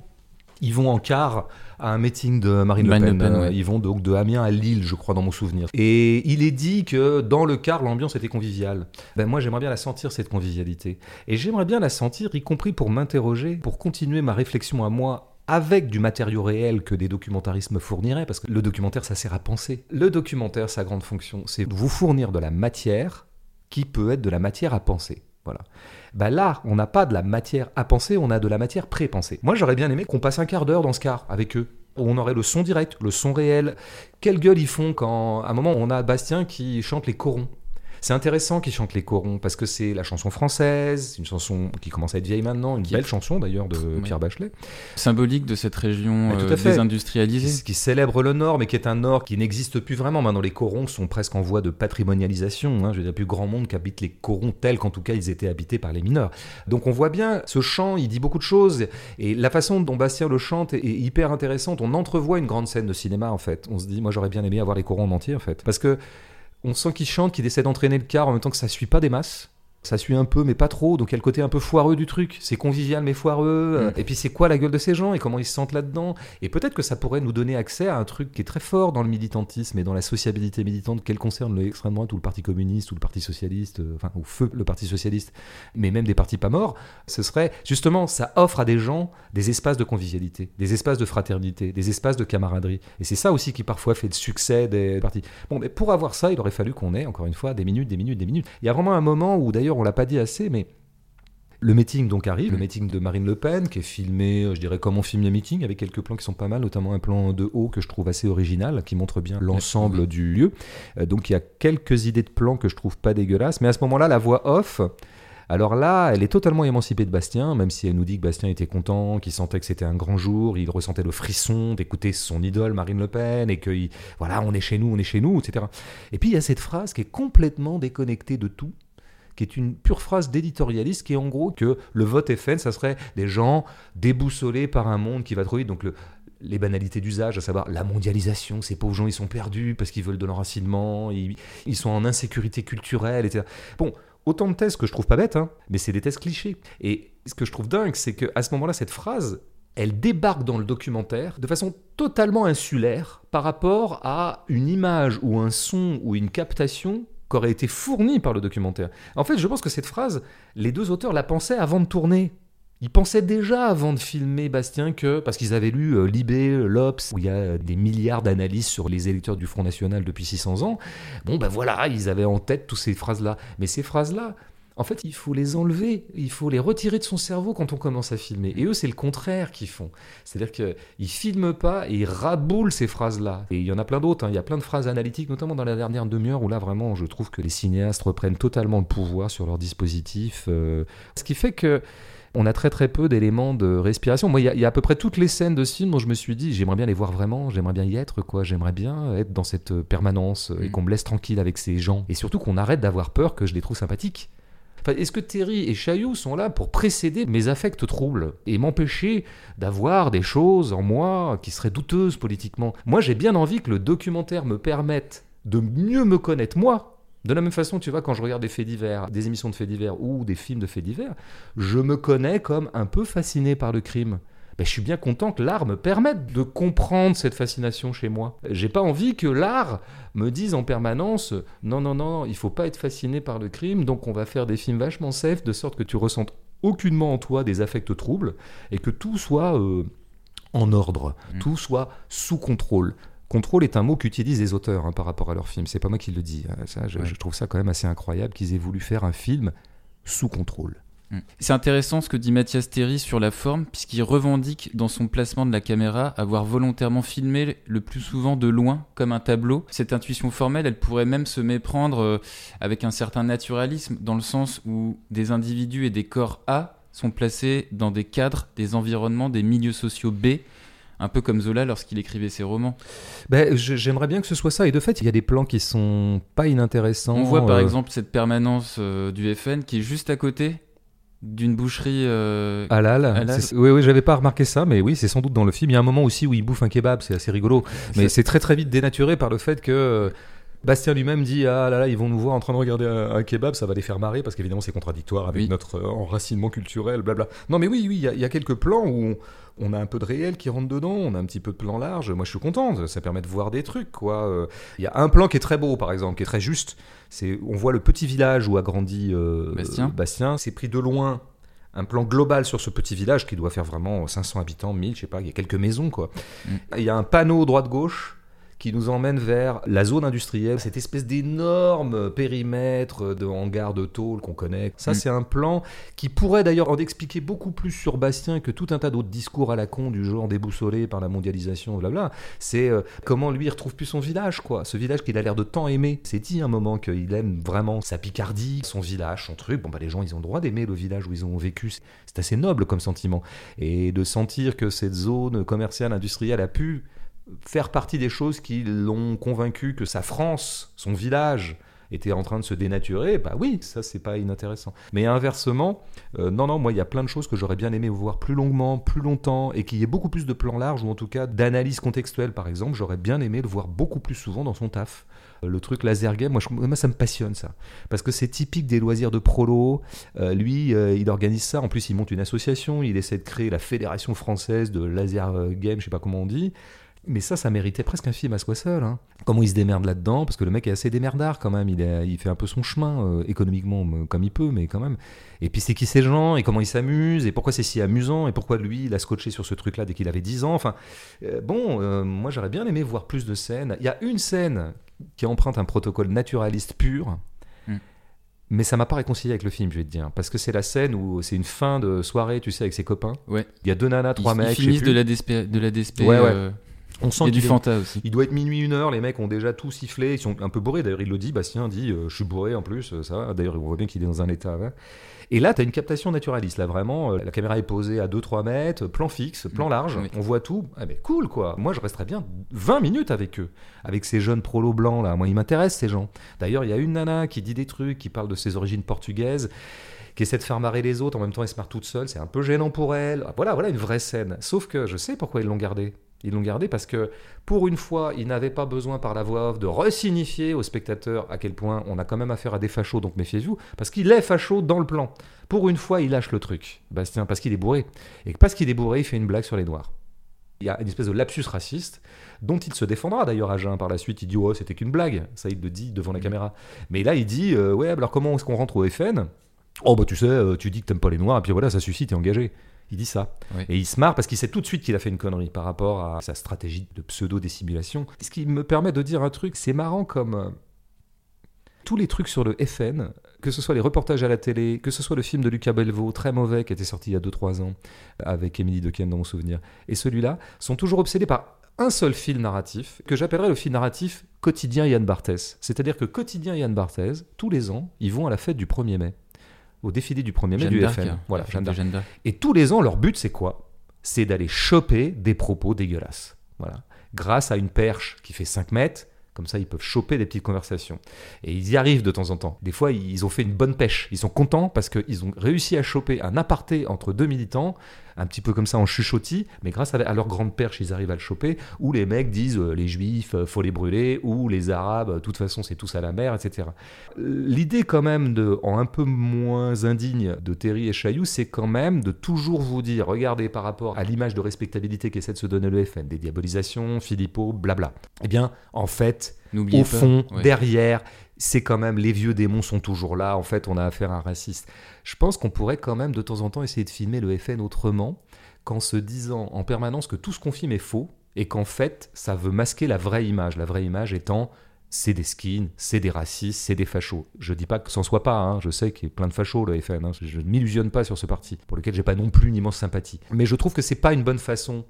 [SPEAKER 2] ils vont en car à un meeting de Marine, Le Pen. Ils vont donc de Amiens à Lille, je crois, dans mon souvenir. Et il est dit que dans le car, l'ambiance était conviviale. Ben moi, j'aimerais bien la sentir, cette convivialité. Et j'aimerais bien la sentir, y compris pour m'interroger, pour continuer ma réflexion à moi avec du matériau réel que des documentaristes me fourniraient, parce que le documentaire, ça sert à penser. Le documentaire, sa grande fonction, c'est vous fournir de la matière qui peut être de la matière à penser. Voilà. Bah là, on n'a pas de la matière à penser, on a de la matière pré-pensée. Moi, j'aurais bien aimé qu'on passe un quart d'heure dans ce car avec eux. On aurait le son direct, le son réel. Quelle gueule ils font quand, à un moment, on a Bastien qui chante les corons. C'est intéressant qu'il chante les corons parce que c'est la chanson française, une chanson qui commence à être vieille maintenant, une belle chanson d'ailleurs de Pierre Bachelet.
[SPEAKER 1] Symbolique de cette région euh, désindustrialisée.
[SPEAKER 2] Qui, célèbre le Nord, mais qui est un Nord qui n'existe plus vraiment. Maintenant, les corons sont presque en voie de patrimonialisation. Hein. Je veux dire, plus grand monde qu'habite les corons tels qu'en tout cas ils étaient habités par les mineurs. Donc on voit bien, ce chant, il dit beaucoup de choses. Et la façon dont Bastien le chante est hyper intéressante. On entrevoit une grande scène de cinéma en fait. On se dit, moi j'aurais bien aimé avoir les corons en entier en fait. Parce que on sent qu'il chante, qu'il essaie d'entraîner le car en même temps que ça suit pas des masses ça suit un peu, mais pas trop. Donc il y a le côté un peu foireux du truc. C'est convivial, mais foireux. Mm. Et puis c'est quoi la gueule de ces gens et comment ils se sentent là-dedans? Et peut-être que ça pourrait nous donner accès à un truc qui est très fort dans le militantisme et dans la sociabilité militante, qu'elle concerne l'extrême droite ou le Parti communiste ou le Parti socialiste, euh, enfin, au feu le Parti socialiste, mais même des partis pas morts. Ce serait justement, ça offre à des gens des espaces de convivialité, des espaces de fraternité, des espaces de camaraderie. Et c'est ça aussi qui parfois fait le succès des partis. Bon, mais pour avoir ça, il aurait fallu qu'on ait, encore une fois, des minutes, des minutes, des minutes. Il y a vraiment un moment où d'ailleurs on l'a pas dit assez, mais le meeting donc arrive, le mm. meeting de Marine Le Pen, qui est filmé, euh, je dirais comme on filme les meetings, avec quelques plans qui sont pas mal, notamment un plan de haut que je trouve assez original, qui montre bien l'ensemble du lieu. Euh, donc il y a quelques idées de plans que je trouve pas dégueulasses, mais à ce moment-là, la voix off, alors là, elle est totalement émancipée de Bastien, même si elle nous dit que Bastien était content, qu'il sentait que c'était un grand jour, il ressentait le frisson d'écouter son idole Marine Le Pen et que voilà, on est chez nous, on est chez nous, etc. Et puis il y a cette phrase qui est complètement déconnectée de tout, qui est une pure phrase d'éditorialiste qui est en gros que le vote FN, ça serait des gens déboussolés par un monde qui va trop vite. Donc le, les banalités d'usage, à savoir la mondialisation, ces pauvres gens ils sont perdus parce qu'ils veulent de l'enracinement, ils, ils sont en insécurité culturelle, etc. Bon, autant de thèses que je trouve pas bêtes, hein, mais c'est des thèses clichés. Et ce que je trouve dingue, c'est qu'à ce moment-là, cette phrase, elle débarque dans le documentaire de façon totalement insulaire par rapport à une image ou un son ou une captation qui aurait été fournie par le documentaire. En fait, je pense que cette phrase, les deux auteurs la pensaient avant de tourner. Ils pensaient déjà avant de filmer Bastien que, parce qu'ils avaient lu euh, Libé, l'Obs, où il y a des milliards d'analyses sur les électeurs du Front National depuis 600 ans, bon ben voilà, ils avaient en tête toutes ces phrases-là. Mais ces phrases-là, en fait, il faut les enlever, il faut les retirer de son cerveau quand on commence à filmer. Et eux, c'est le contraire qu'ils font. C'est-à-dire qu'ils filment pas et ils raboulent ces phrases-là. Et il y en a plein d'autres. hein. Il y a plein de phrases analytiques, notamment dans la dernière demi-heure, où là, vraiment, je trouve que les cinéastes reprennent totalement le pouvoir sur leur dispositif. euh. Ce qui fait que on a très très peu d'éléments de respiration. Moi, il y, a- il y a à peu près toutes les scènes de ce film dont je me suis dit, j'aimerais bien les voir vraiment, j'aimerais bien y être, quoi. J'aimerais bien être dans cette euh, permanence euh, et
[SPEAKER 1] Mm.
[SPEAKER 2] qu'on me laisse tranquille avec ces gens. Et surtout qu'on arrête d'avoir peur que je les trouve sympathiques. Est-ce que Terry et Chaillot sont là pour précéder mes affects troubles et m'empêcher d'avoir des choses en moi qui seraient douteuses politiquement? Moi, j'ai bien envie que le documentaire me permette de mieux me connaître moi. De la même façon, tu vois, quand je regarde des faits divers, des émissions de faits divers ou des films de faits divers, je me connais comme un peu fasciné par le crime. Ben, je suis bien content que l'art me permette de comprendre cette fascination chez moi. J'ai pas envie que l'art me dise en permanence non, non, non, il faut pas être fasciné par le crime, donc on va faire des films vachement safe de sorte que tu ressentes aucunement en toi des affects troubles et que tout soit euh, en ordre,
[SPEAKER 1] Mm.
[SPEAKER 2] tout soit sous contrôle. Contrôle est un mot qu'utilisent les auteurs hein, par rapport à leur film. C'est pas moi qui le dis. hein. Ça, je,
[SPEAKER 1] Ouais.
[SPEAKER 2] je trouve ça quand même assez incroyable qu'ils aient voulu faire un film sous contrôle.
[SPEAKER 1] Mm. C'est intéressant ce que dit Mathias Terry sur la forme, puisqu'il revendique dans son placement de la caméra avoir volontairement filmé le plus souvent de loin, comme un tableau. Cette intuition formelle, elle pourrait même se méprendre euh, avec un certain naturalisme, dans le sens où des individus et des corps A sont placés dans des cadres, des environnements, des milieux sociaux B, un peu comme Zola lorsqu'il écrivait ses romans.
[SPEAKER 2] Ben, J'aimerais bien que ce soit ça. Et de fait, il y a des plans qui sont pas inintéressants.
[SPEAKER 1] On voit par
[SPEAKER 2] euh,
[SPEAKER 1] exemple cette permanence euh, du FN qui est juste à côté d'une boucherie. euh,
[SPEAKER 2] Halal. Oui, oui, j'avais pas remarqué ça, mais oui, c'est sans doute dans le film. Il y a un moment aussi où il bouffe un kebab, c'est assez rigolo. Mais c'est très très vite dénaturé par le fait que euh, Bastien lui-même dit Ah là là, ils vont nous voir en train de regarder un, un kebab, ça va les faire marrer parce qu'évidemment c'est contradictoire avec
[SPEAKER 1] Oui.
[SPEAKER 2] notre euh, enracinement culturel, blabla. Non, mais oui, oui, il y, a- il y a quelques plans où on, on a un peu de réel qui rentre dedans, on a un petit peu de plan large. Moi je suis content, ça permet de voir des trucs, quoi. Euh, Il y a un plan qui est très beau, par exemple, qui est très juste. C'est On voit le petit village où a grandi euh,
[SPEAKER 1] Bastien.
[SPEAKER 2] Bastien. C'est pris de loin un plan global sur ce petit village qui doit faire vraiment 500 habitants, 1000, je sais pas, il y a quelques maisons quoi.
[SPEAKER 1] Mm.
[SPEAKER 2] Il y a un panneau droite-gauche qui nous emmène vers la zone industrielle, cette espèce d'énorme périmètre de hangar de tôle qu'on connaît. Ça,
[SPEAKER 1] Mm.
[SPEAKER 2] c'est un plan qui pourrait d'ailleurs en expliquer beaucoup plus sur Bastien que tout un tas d'autres discours à la con du genre déboussolé par la mondialisation, blabla. C'est euh, comment lui il retrouve plus son village, quoi. Ce village qu'il a l'air de tant aimer. C'est dit un moment qu'il aime vraiment sa Picardie, son village, son truc. Bon, bah, les gens, ils ont le droit d'aimer le village où ils ont vécu. C'est- C'est assez noble comme sentiment. Et de sentir que cette zone commerciale, industrielle a pu faire partie des choses qui l'ont convaincu que sa France, son village, était en train de se dénaturer, bah oui, ça c'est pas inintéressant. Mais inversement, euh, non, non, moi il y a plein de choses que j'aurais bien aimé voir plus longuement, plus longtemps, et qu'il y ait beaucoup plus de plans larges, ou en tout cas d'analyse contextuelle par exemple, j'aurais bien aimé le voir beaucoup plus souvent dans son taf. Euh, Le truc laser game, moi, ça me passionne ça. Parce que c'est typique des loisirs de prolo. Euh, lui, il organise ça. En plus, il monte une association. Il essaie de créer la Fédération française de laser game, je sais pas comment on dit. Mais ça, ça méritait presque un film à soi seul. hein. Comment il se démerde là-dedans Parce que le mec est assez démerdard quand même. Il, est- il fait un peu son chemin euh, économiquement euh, comme il peut, mais quand même. Et puis c'est qui ces gens et comment ils s'amusent et pourquoi c'est si amusant et pourquoi lui il a scotché sur ce truc-là dès qu'il avait 10 ans. Enfin, euh, bon, euh, moi j'aurais bien aimé voir plus de scènes. Il y a une scène qui emprunte un protocole naturaliste pur.
[SPEAKER 1] Mm.
[SPEAKER 2] Mais ça m'a pas réconcilié avec le film, je vais te dire. Parce que c'est la scène où c'est une fin de soirée, tu sais, avec ses copains.
[SPEAKER 1] Ouais.
[SPEAKER 2] Il y a deux nanas, trois
[SPEAKER 1] ils,
[SPEAKER 2] mecs.
[SPEAKER 1] ils finissent de la DSP. De la DSP
[SPEAKER 2] Ouais, ouais. On sent
[SPEAKER 1] Il y a du
[SPEAKER 2] qu'il est-
[SPEAKER 1] Fanta aussi.
[SPEAKER 2] il doit être minuit, une heure, les mecs ont déjà tout sifflé, ils sont un peu bourrés, d'ailleurs il le dit, Bastien dit euh, je suis bourré en plus, euh, ça va, d'ailleurs on voit bien qu'il est dans un état. Et là tu as une captation naturaliste, là vraiment, euh, la caméra est posée à 2-3 mètres, plan fixe, plan
[SPEAKER 1] Mm,
[SPEAKER 2] large,
[SPEAKER 1] oui.
[SPEAKER 2] on voit tout, ah mais cool quoi, moi je resterais bien 20 minutes avec eux, avec ces jeunes prolos blancs là, moi ils m'intéressent ces gens. D'ailleurs il y a une nana qui dit des trucs, qui parle de ses origines portugaises, qui essaie de faire marrer les autres, en même temps elle se marre toute seule, c'est un peu gênant pour elle, voilà, voilà une vraie scène, sauf que je sais pourquoi ils l'ont gardée. Ils l'ont gardé parce que, pour une fois, ils n'avaient pas besoin par la voix off de resignifier aux spectateurs à quel point on a quand même affaire à des fachos, donc méfiez-vous, parce qu'il est facho dans le plan. Pour une fois, il lâche le truc, Bastien, parce qu'il est bourré. Et parce qu'il est bourré, il fait une blague sur les Noirs. Il y a une espèce de lapsus raciste dont il se défendra d'ailleurs à Jean par la suite. Il dit oh c'était qu'une blague, ça il le dit devant la caméra. Mais là il dit euh, ouais alors comment est-ce qu'on rentre au FN Oh bah tu sais, euh, tu dis que t'aimes pas les noirs et puis voilà ça suffit, t'es engagé. Il dit ça.
[SPEAKER 1] Oui.
[SPEAKER 2] Et il se marre parce qu'il sait tout de suite qu'il a fait une connerie par rapport à sa stratégie de pseudo-dissimulation. Ce qui me permet de dire un truc, c'est marrant comme euh, tous les trucs sur le FN, que ce soit les reportages à la télé, que ce soit le film de Lucas Belvaux, très mauvais, qui était sorti il y a 2-3 ans, avec Émilie Dequesne dans mon souvenir, et celui-là, sont toujours obsédés par un seul fil narratif, que j'appellerais le fil narratif quotidien Yann Barthès. C'est-à-dire que quotidien Yann Barthès, tous les ans, ils vont à la fête du 1er mai, au défilé du 1er mai
[SPEAKER 1] Jeanne
[SPEAKER 2] du
[SPEAKER 1] hein,
[SPEAKER 2] Voilà, Jeanne.
[SPEAKER 1] Jeanne.
[SPEAKER 2] Et tous les ans, leur but, c'est quoi? C'est d'aller choper des propos dégueulasses. Voilà. Grâce à une perche qui fait 5 mètres, comme ça, ils peuvent choper des petites conversations. Et ils y arrivent de temps en temps. Des fois, ils ont fait une bonne pêche. Ils sont contents parce qu'ils ont réussi à choper un aparté entre deux militants, un petit peu comme ça en chuchotis, mais grâce à, leur grande perche, ils arrivent à le choper, où les mecs disent euh, les juifs, euh, faut les brûler, ou les arabes, de toute façon, c'est tous à la mer, etc. L'idée, quand même, de, en un peu moins indigne de Terry et Chailloux, c'est quand même de toujours vous dire regardez, par rapport à l'image de respectabilité qu'essaie de se donner le FN, des diabolisations, Philippot, blabla. Eh bien, en fait,
[SPEAKER 1] N'oubliez
[SPEAKER 2] au fond,
[SPEAKER 1] Ouais.
[SPEAKER 2] derrière, c'est quand même les vieux démons sont toujours là. En fait, on a affaire à un raciste. Je pense qu'on pourrait quand même de temps en temps essayer de filmer le FN autrement, qu'en se disant en permanence que tout ce qu'on filme est faux et qu'en fait, ça veut masquer la vraie image. La vraie image étant c'est des skins, c'est des racistes, c'est des fachos. Je dis pas que c'en soit pas, hein. je sais qu'il y a plein de fachos le FN, hein. je ne m'illusionne pas sur ce parti, pour lequel j'ai pas non plus une immense sympathie. Mais je trouve que c'est pas une bonne façon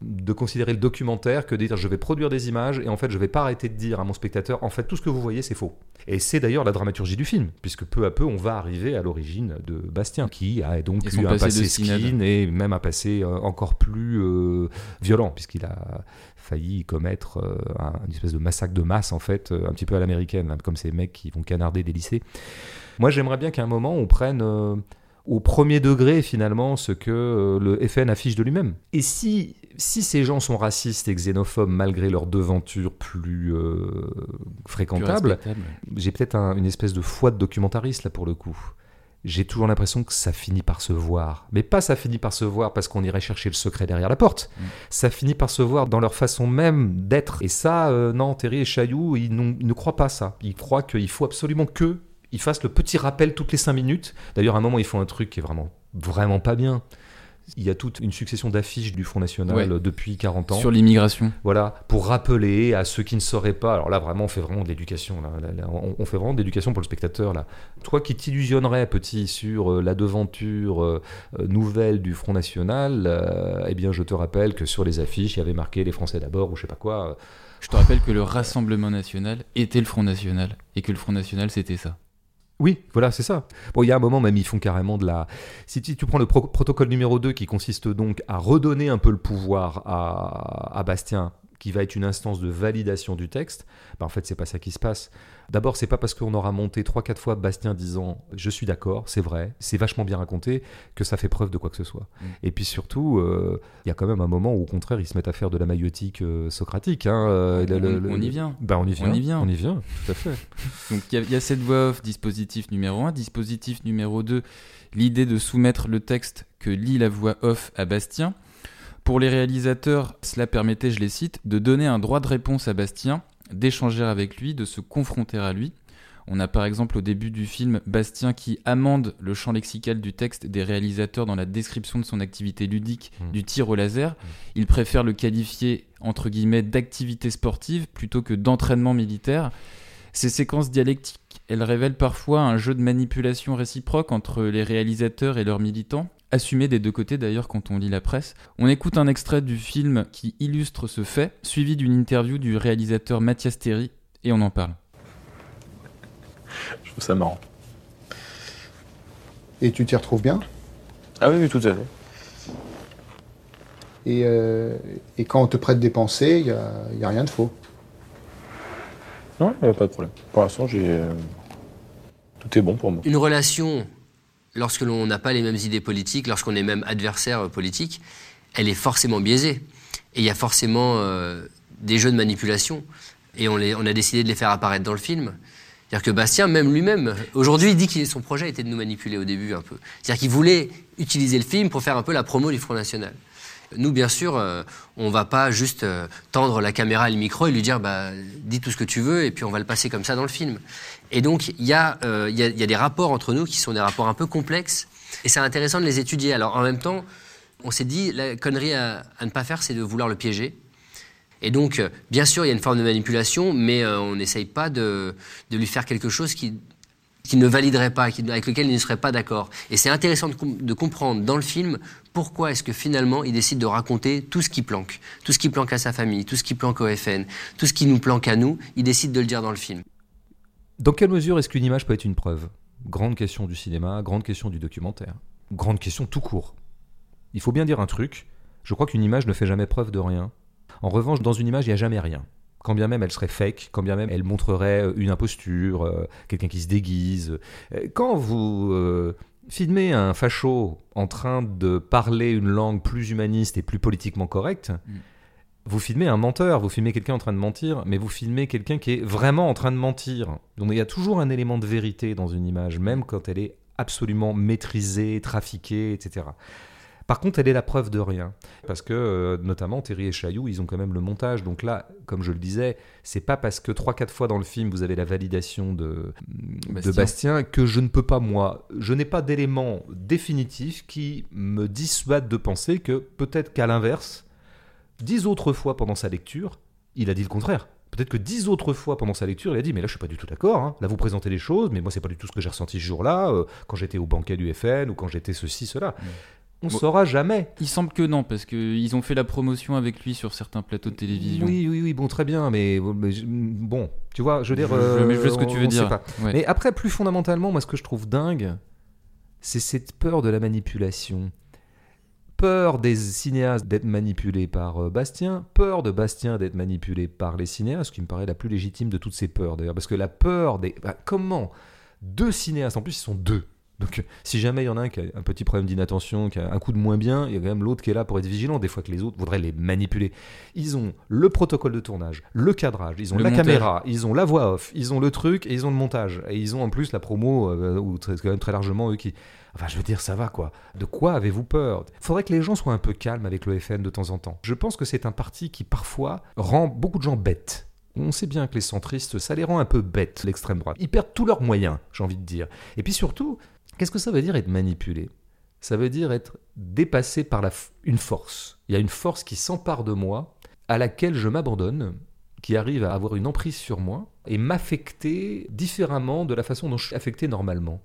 [SPEAKER 2] de considérer le documentaire que de dire je vais produire des images et en fait je vais pas arrêter de dire à mon spectateur en fait tout ce que vous voyez c'est faux. Et c'est d'ailleurs la dramaturgie du film puisque peu à peu on va arriver à l'origine de Bastien qui a donc eu un
[SPEAKER 1] passé
[SPEAKER 2] skin et même un passé euh, encore plus euh, violent puisqu'il a failli commettre euh, un, une espèce de massacre de masse en fait un petit peu à l'américaine là, comme ces mecs qui vont canarder des lycées. Moi j'aimerais bien qu'à un moment on prenne euh, au premier degré finalement ce que euh, le FN affiche de lui-même. Et si, si ces gens sont racistes et xénophobes malgré leur devanture plus euh, fréquentable, j'ai peut-être un- une espèce de foi de documentariste là pour le coup. J'ai toujours l'impression que ça finit par se voir. Mais pas ça finit par se voir parce qu'on irait chercher le secret derrière la porte.
[SPEAKER 1] Mm.
[SPEAKER 2] Ça finit par se voir dans leur façon même d'être. Et ça, euh, non, Terry et ils, n'ont- ils ne croient pas ça. Ils croient qu'il faut absolument que ils fassent le petit rappel toutes les cinq minutes. D'ailleurs, à un moment, ils font un truc qui est vraiment, vraiment pas bien. Il y a toute une succession d'affiches du Front National
[SPEAKER 1] Ouais.
[SPEAKER 2] depuis 40 ans.
[SPEAKER 1] Sur l'immigration.
[SPEAKER 2] Voilà, pour rappeler à ceux qui ne sauraient pas. Alors là, vraiment, on fait vraiment de l'éducation. Là, Là, là, on, on fait vraiment de l'éducation pour le spectateur. Là, toi qui t'illusionnerais, petit, sur euh, la devanture euh, euh, nouvelle du Front National, euh, eh bien, je te rappelle que sur les affiches, il y avait marqué les Français d'abord ou je sais pas quoi.
[SPEAKER 1] Je te rappelle que le Rassemblement National était le Front National et que le Front National c'était ça.
[SPEAKER 2] Oui, voilà, c'est ça. Bon, il y a un moment même, ils font carrément de la. Si tu, prends le pro- protocole numéro 2 qui consiste donc à redonner un peu le pouvoir à, à Bastien, qui va être une instance de validation du texte, bah, en fait, c'est pas ça qui se passe. D'abord, c'est pas parce qu'on aura monté 3-4 fois Bastien disant je suis d'accord, c'est vrai, c'est vachement bien raconté, que ça fait preuve de quoi que ce soit.
[SPEAKER 1] Mm.
[SPEAKER 2] Et puis surtout, euh, il y a quand même un moment où, au contraire, ils se mettent à faire de la maïotique euh, socratique. hein, euh,
[SPEAKER 1] On-
[SPEAKER 2] le- le-
[SPEAKER 1] on y vient.
[SPEAKER 2] Bah, on y vient.
[SPEAKER 1] On y vient.
[SPEAKER 2] On y vient, tout à fait.
[SPEAKER 1] Donc il y y, a cette voix off, dispositif numéro 1. Dispositif numéro 2, l'idée de soumettre le texte que lit la voix off à Bastien. Pour les réalisateurs, cela permettait, je les cite, de donner un droit de réponse à Bastien, d'échanger avec lui, de se confronter à lui. On a par exemple au début du film Bastien qui amende le champ lexical du texte des réalisateurs dans la description de son activité ludique
[SPEAKER 2] Mm.
[SPEAKER 1] du tir au laser. Il préfère le qualifier entre guillemets d'activité sportive plutôt que d'entraînement militaire. Ces séquences dialectiques, elles révèlent parfois un jeu de manipulation réciproque entre les réalisateurs et leurs militants, assumé des deux côtés d'ailleurs quand on lit la presse. On écoute un extrait du film qui illustre ce fait, suivi d'une interview du réalisateur Mathias Terry, et on en parle.
[SPEAKER 4] Je trouve ça marrant.
[SPEAKER 3] Et tu t'y retrouves bien?
[SPEAKER 4] Ah oui, oui, tout à fait.
[SPEAKER 3] et, euh, et quand on te prête des pensées, il n'y a, y a rien de faux.
[SPEAKER 4] Non, il n'y a pas de problème. Pour l'instant, j'ai. euh, Tout est bon pour moi.
[SPEAKER 6] Une relation, lorsque l'on n'a pas les mêmes idées politiques, lorsqu'on est même adversaire politique, elle est forcément biaisée. Et il y a forcément euh, des jeux de manipulation. Et on, on a décidé de les faire apparaître dans le film. C'est-à-dire que Bastien, même lui-même, aujourd'hui, il dit que son projet était de nous manipuler au début un peu. C'est-à-dire qu'il voulait utiliser le film pour faire un peu la promo du Front National. Nous, bien sûr, euh, on va pas juste euh, tendre la caméra et le micro et lui dire bah, dis tout ce que tu veux et puis on va le passer comme ça dans le film. Et donc, il y, a, euh, y, a, des rapports entre nous qui sont des rapports un peu complexes et c'est intéressant de les étudier. Alors, en même temps, on s'est dit la connerie à, ne pas faire, c'est de vouloir le piéger. Et donc, bien sûr, il y a une forme de manipulation, mais on n'essaye pas de, de lui faire quelque chose qui qui ne validerait pas, avec lequel il ne serait pas d'accord. Et c'est intéressant de, comprendre dans le film pourquoi est-ce que finalement il décide de raconter tout ce qui planque, tout ce qui planque à sa famille, tout ce qui planque au FN, tout ce qui nous planque à nous, il décide de le dire dans le film.
[SPEAKER 2] Dans quelle mesure est-ce qu'une image peut être une preuve? Grande question du cinéma, grande question du documentaire, grande question tout court. Il faut bien dire un truc, je crois qu'une image ne fait jamais preuve de rien. En revanche, dans une image, il n'y a jamais rien quand bien même elle serait fake, quand bien même elle montrerait euh, une imposture, euh, quelqu'un qui se déguise. Euh, quand vous filmez un facho en train de parler une langue plus humaniste et plus politiquement correcte, mm. vous filmez un menteur, vous filmez quelqu'un en train de mentir, mais vous filmez quelqu'un qui est vraiment en train de mentir. Donc il y a toujours un élément de vérité dans une image, même quand elle est absolument maîtrisée, trafiquée, etc. Par contre, elle est la preuve de rien. Parce que, euh, notamment, Terry et Chaillou, ils ont quand même le montage. Donc là, comme je le disais, c'est pas parce que 3-4 fois dans le film, vous avez la validation de Bastien. de Bastien que je ne peux pas, moi, je n'ai pas d'éléments définitifs qui me dissuadent de penser que peut-être qu'à l'inverse, dix autres fois pendant sa lecture, il a dit le contraire. Peut-être que dix autres fois pendant sa lecture, il a dit Mais là, je suis pas du tout d'accord. Hein. Là, vous présentez les choses, mais moi, c'est pas du tout ce que j'ai ressenti ce jour-là, euh, quand j'étais au banquet du FN ou quand j'étais ceci, cela. Mm. On ne saura jamais.
[SPEAKER 1] Il semble que non, parce qu'ils ont fait la promotion avec lui sur certains plateaux de télévision.
[SPEAKER 2] Oui, oui, oui, bon, très bien, mais, bon, tu vois, je veux dire.
[SPEAKER 1] Je, je, je veux ce que tu veux dire.
[SPEAKER 2] Ouais. Mais après, plus fondamentalement, moi, ce que je trouve dingue, c'est cette peur de la manipulation. Peur des cinéastes d'être manipulés par euh, Bastien, peur de Bastien d'être manipulé par les cinéastes, ce qui me paraît la plus légitime de toutes ces peurs d'ailleurs. Parce que la peur des. Bah, comment Deux cinéastes, en plus, ils sont deux donc, si jamais il y en a un qui a un petit problème d'inattention, qui a un coup de moins bien, il y a quand même l'autre qui est là pour être vigilant. Des fois que les autres voudraient les manipuler. Ils ont le protocole de tournage, le cadrage, ils ont la caméra, ils ont la voix off, ils ont le truc et ils ont le montage. Et ils ont en plus la promo, euh, ou très, quand même très largement eux qui. Enfin, je veux dire, ça va quoi. De quoi avez-vous peur? Il faudrait que les gens soient un peu calmes avec le FN de temps en temps. Je pense que c'est un parti qui parfois rend beaucoup de gens bêtes. On sait bien que les centristes, ça les rend un peu bêtes, l'extrême droite. Ils perdent tous leurs moyens, j'ai envie de dire. Et puis surtout, Qu'est-ce que ça veut dire être manipulé? Ça veut dire être dépassé par une force. Il y a une force qui s'empare de moi, à laquelle je m'abandonne, qui arrive à avoir une emprise sur moi et m'affecter différemment de la façon dont je suis affecté normalement.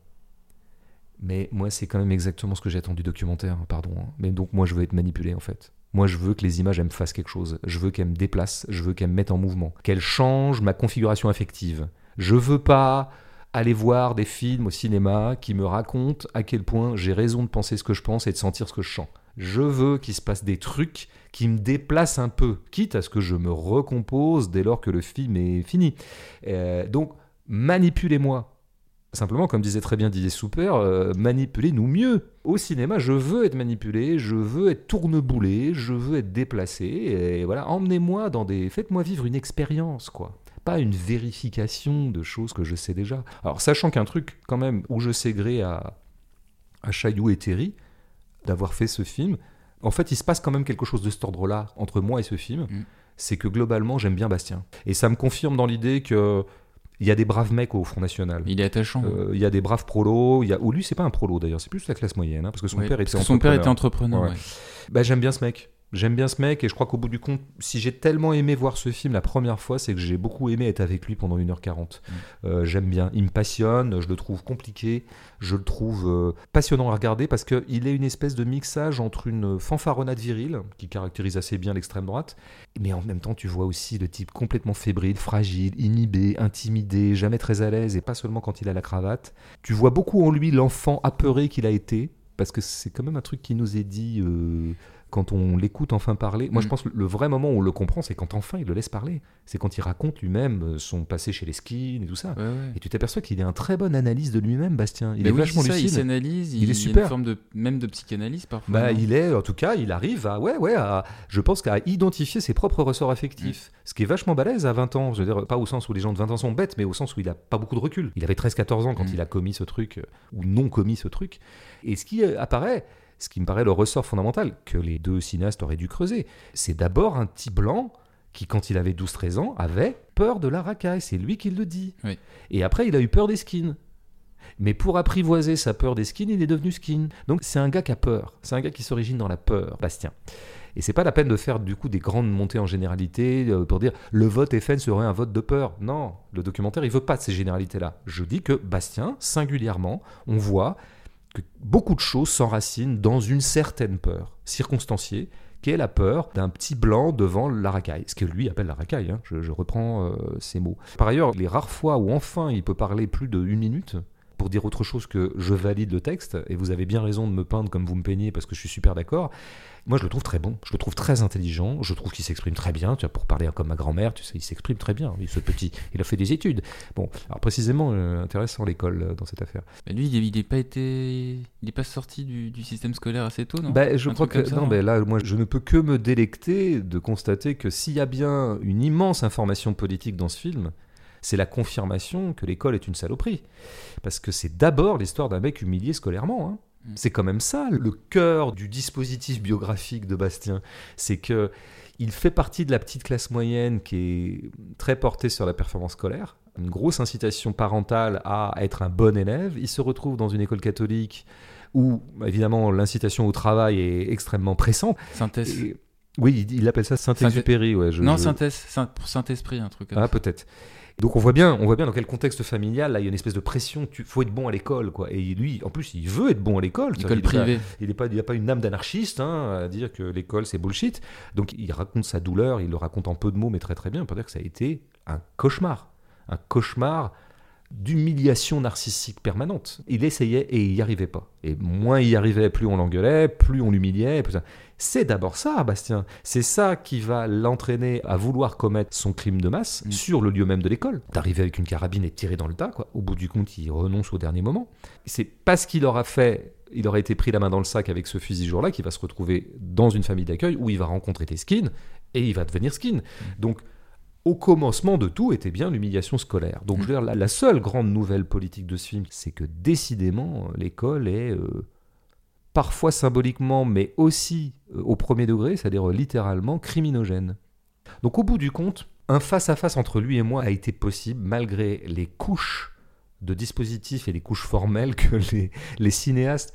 [SPEAKER 2] Mais moi, c'est quand même exactement ce que j'attends du documentaire, hein, pardon. Hein. Mais donc, moi, je veux être manipulé, en fait. Moi, je veux que les images, elles me fassent quelque chose. Je veux qu'elles me déplacent. Je veux qu'elles me mettent en mouvement. Qu'elles changent ma configuration affective. Je veux pas aller voir des films au cinéma qui me racontent à quel point j'ai raison de penser ce que je pense et de sentir ce que je sens. Je veux qu'il se passe des trucs qui me déplacent un peu, quitte à ce que je me recompose dès lors que le film est fini. Euh, donc, manipulez-moi. Simplement, comme disait très bien Didier Souper, euh, manipulez-nous mieux. Au cinéma, je veux être manipulé, je veux être tourneboulé, je veux être déplacé. Et voilà, emmenez-moi dans des. Faites-moi vivre une expérience, quoi pas une vérification de choses que je sais déjà. Alors, sachant qu'un truc, quand même, où je sais gré à, à Chaillou et Terry, d'avoir fait ce film, en fait, il se passe quand même quelque chose de cet ordre-là entre moi et ce film. Mm. C'est que globalement, j'aime bien Bastien. Et ça me confirme dans l'idée que. Il y a des braves mecs au Front National.
[SPEAKER 1] Il est attachant.
[SPEAKER 2] Euh, il y a des braves prolos. Il y a... Ou lui, c'est pas un prolo d'ailleurs, c'est plus la classe moyenne, hein, parce que son père était
[SPEAKER 1] entrepreneur. Son père était entrepreneur. Ouais.
[SPEAKER 2] Bah, j'aime bien ce mec. J'aime bien ce mec et je crois qu'au bout du compte, si j'ai tellement aimé voir ce film la première fois, c'est que j'ai beaucoup aimé être avec lui pendant 1h40. Mm. Euh, j'aime bien, il me passionne, je le trouve compliqué, je le trouve euh, passionnant à regarder parce qu'il est une espèce de mixage entre une fanfaronnade virile, qui caractérise assez bien l'extrême droite, mais en même temps tu vois aussi le type complètement fébrile, fragile, inhibé, intimidé, jamais très à l'aise et pas seulement quand il a la cravate. Tu vois beaucoup en lui l'enfant apeuré qu'il a été, parce que c'est quand même un truc qui nous est dit... Euh, quand on l'écoute enfin parler, moi je
[SPEAKER 1] Mm.
[SPEAKER 2] pense que le vrai moment où on le comprend, c'est quand enfin il le laisse parler. C'est quand il raconte lui-même euh, son passé chez les skins et tout ça.
[SPEAKER 1] Ouais, ouais.
[SPEAKER 2] Et tu t'aperçois qu'il est un très bonne analyse de lui-même, Bastien. Il
[SPEAKER 1] Bah
[SPEAKER 2] est
[SPEAKER 1] oui,
[SPEAKER 2] vachement
[SPEAKER 1] c'est ça, il
[SPEAKER 2] lucide.
[SPEAKER 1] s'analyse,
[SPEAKER 2] Il est
[SPEAKER 1] il, y a
[SPEAKER 2] super.
[SPEAKER 1] une forme de, même de psychanalyse parfois.
[SPEAKER 2] Bah, il est, en tout cas, il arrive à, ouais, ouais, à, je pense qu'à identifier ses propres ressorts affectifs. Ce qui est vachement balèze à 20 ans. Je veux dire, pas au sens où les gens de 20 ans sont bêtes, mais au sens où il a pas beaucoup de recul. Il avait 13-14 ans quand
[SPEAKER 1] Mm.
[SPEAKER 2] il a commis ce truc, euh, ou non commis ce truc. Et ce qui euh, apparaît, ce qui me paraît le ressort fondamental que les deux cinéastes auraient dû creuser, c'est d'abord un petit blanc qui, quand il avait 12-13 ans, avait peur de la racaille. C'est lui qui le dit.
[SPEAKER 1] Oui.
[SPEAKER 2] Et après, il a eu peur des skins. Mais pour apprivoiser sa peur des skins, il est devenu skin. Donc c'est un gars qui a peur. C'est un gars qui s'origine dans la peur, Bastien. Et c'est pas la peine de faire du coup des grandes montées en généralité euh, pour dire le vote FN serait un vote de peur. Non, le documentaire il veut pas de ces généralités-là. Je dis que Bastien, singulièrement, on voit que beaucoup de choses s'enracinent dans une certaine peur circonstanciée qui est la peur d'un petit blanc devant la racaille, ce que lui appelle la racaille, hein. je, reprends euh, ces mots. Par ailleurs, les rares fois où enfin il peut parler plus de une minute, pour dire autre chose que je valide le texte, et vous avez bien raison de me peindre comme vous me peignez parce que je suis super d'accord. Moi, je le trouve très bon, je le trouve très intelligent, je trouve qu'il s'exprime très bien. Tu vois, pour parler comme ma grand-mère, tu sais, il s'exprime très bien. Il, ce petit, il a fait des études. Bon, alors précisément, euh, intéressant l'école euh, dans cette affaire.
[SPEAKER 1] Mais lui, il est, il est pas été, il est pas sorti du, du système scolaire assez tôt, non?
[SPEAKER 2] Je
[SPEAKER 1] Un
[SPEAKER 2] crois
[SPEAKER 1] truc
[SPEAKER 2] que
[SPEAKER 1] comme ça,
[SPEAKER 2] non,
[SPEAKER 1] hein.
[SPEAKER 2] là, moi, je ne peux que me délecter de constater que s'il y a bien une immense information politique dans ce film, c'est la confirmation que l'école est une saloperie. Parce que c'est d'abord l'histoire d'un mec humilié scolairement. hein.
[SPEAKER 1] Mm.
[SPEAKER 2] C'est quand même ça le cœur du dispositif biographique de Bastien. C'est que il fait partie de la petite classe moyenne qui est très portée sur la performance scolaire, une grosse incitation parentale à être un bon élève. Il se retrouve dans une école catholique où, évidemment, l'incitation au travail est extrêmement pressante.
[SPEAKER 1] Synthèse.
[SPEAKER 2] Et- oui, il, il appelle ça Saint-Exupéry. Ouais, je-
[SPEAKER 1] non,
[SPEAKER 2] je-
[SPEAKER 1] synthèse, Saint- pour Saint-Esprit, un truc comme
[SPEAKER 2] ah, peut-être. Donc on voit bien, on voit bien dans quel contexte familial là il y a une espèce de pression. Tu faut être bon à l'école quoi. Et lui, en plus, il veut être bon à l'école.
[SPEAKER 1] École privée.
[SPEAKER 2] Il n'est pas, il a pas une âme d'anarchiste hein, à dire que l'école c'est bullshit. Donc il raconte sa douleur, il le raconte en peu de mots, mais très très bien. On peut dire que ça a été un cauchemar, un cauchemar d'humiliation narcissique permanente. Il essayait et il n'y arrivait pas. Et moins il y arrivait, plus on l'engueulait, plus on l'humiliait. plus C'est d'abord ça, Bastien. C'est ça qui va l'entraîner à vouloir commettre son crime de masse
[SPEAKER 1] Mm.
[SPEAKER 2] sur le lieu même de l'école. D'arriver avec une carabine et de tirer dans le tas, quoi. Au bout du compte, il renonce au dernier moment. C'est parce qu'il aura fait, il aurait été pris la main dans le sac avec ce fusil jour-là qu'il va se retrouver dans une famille d'accueil où il va rencontrer des skins et il va devenir skin. Donc, au commencement de tout était bien l'humiliation scolaire. Donc, je veux dire, la, la seule grande nouvelle politique de ce film, c'est que décidément, l'école est euh, parfois symboliquement, mais aussi euh, au premier degré, c'est-à-dire littéralement criminogène. Donc, au bout du compte, un face-à-face entre lui et moi a été possible malgré les couches de dispositifs et les couches formelles que les, cinéastes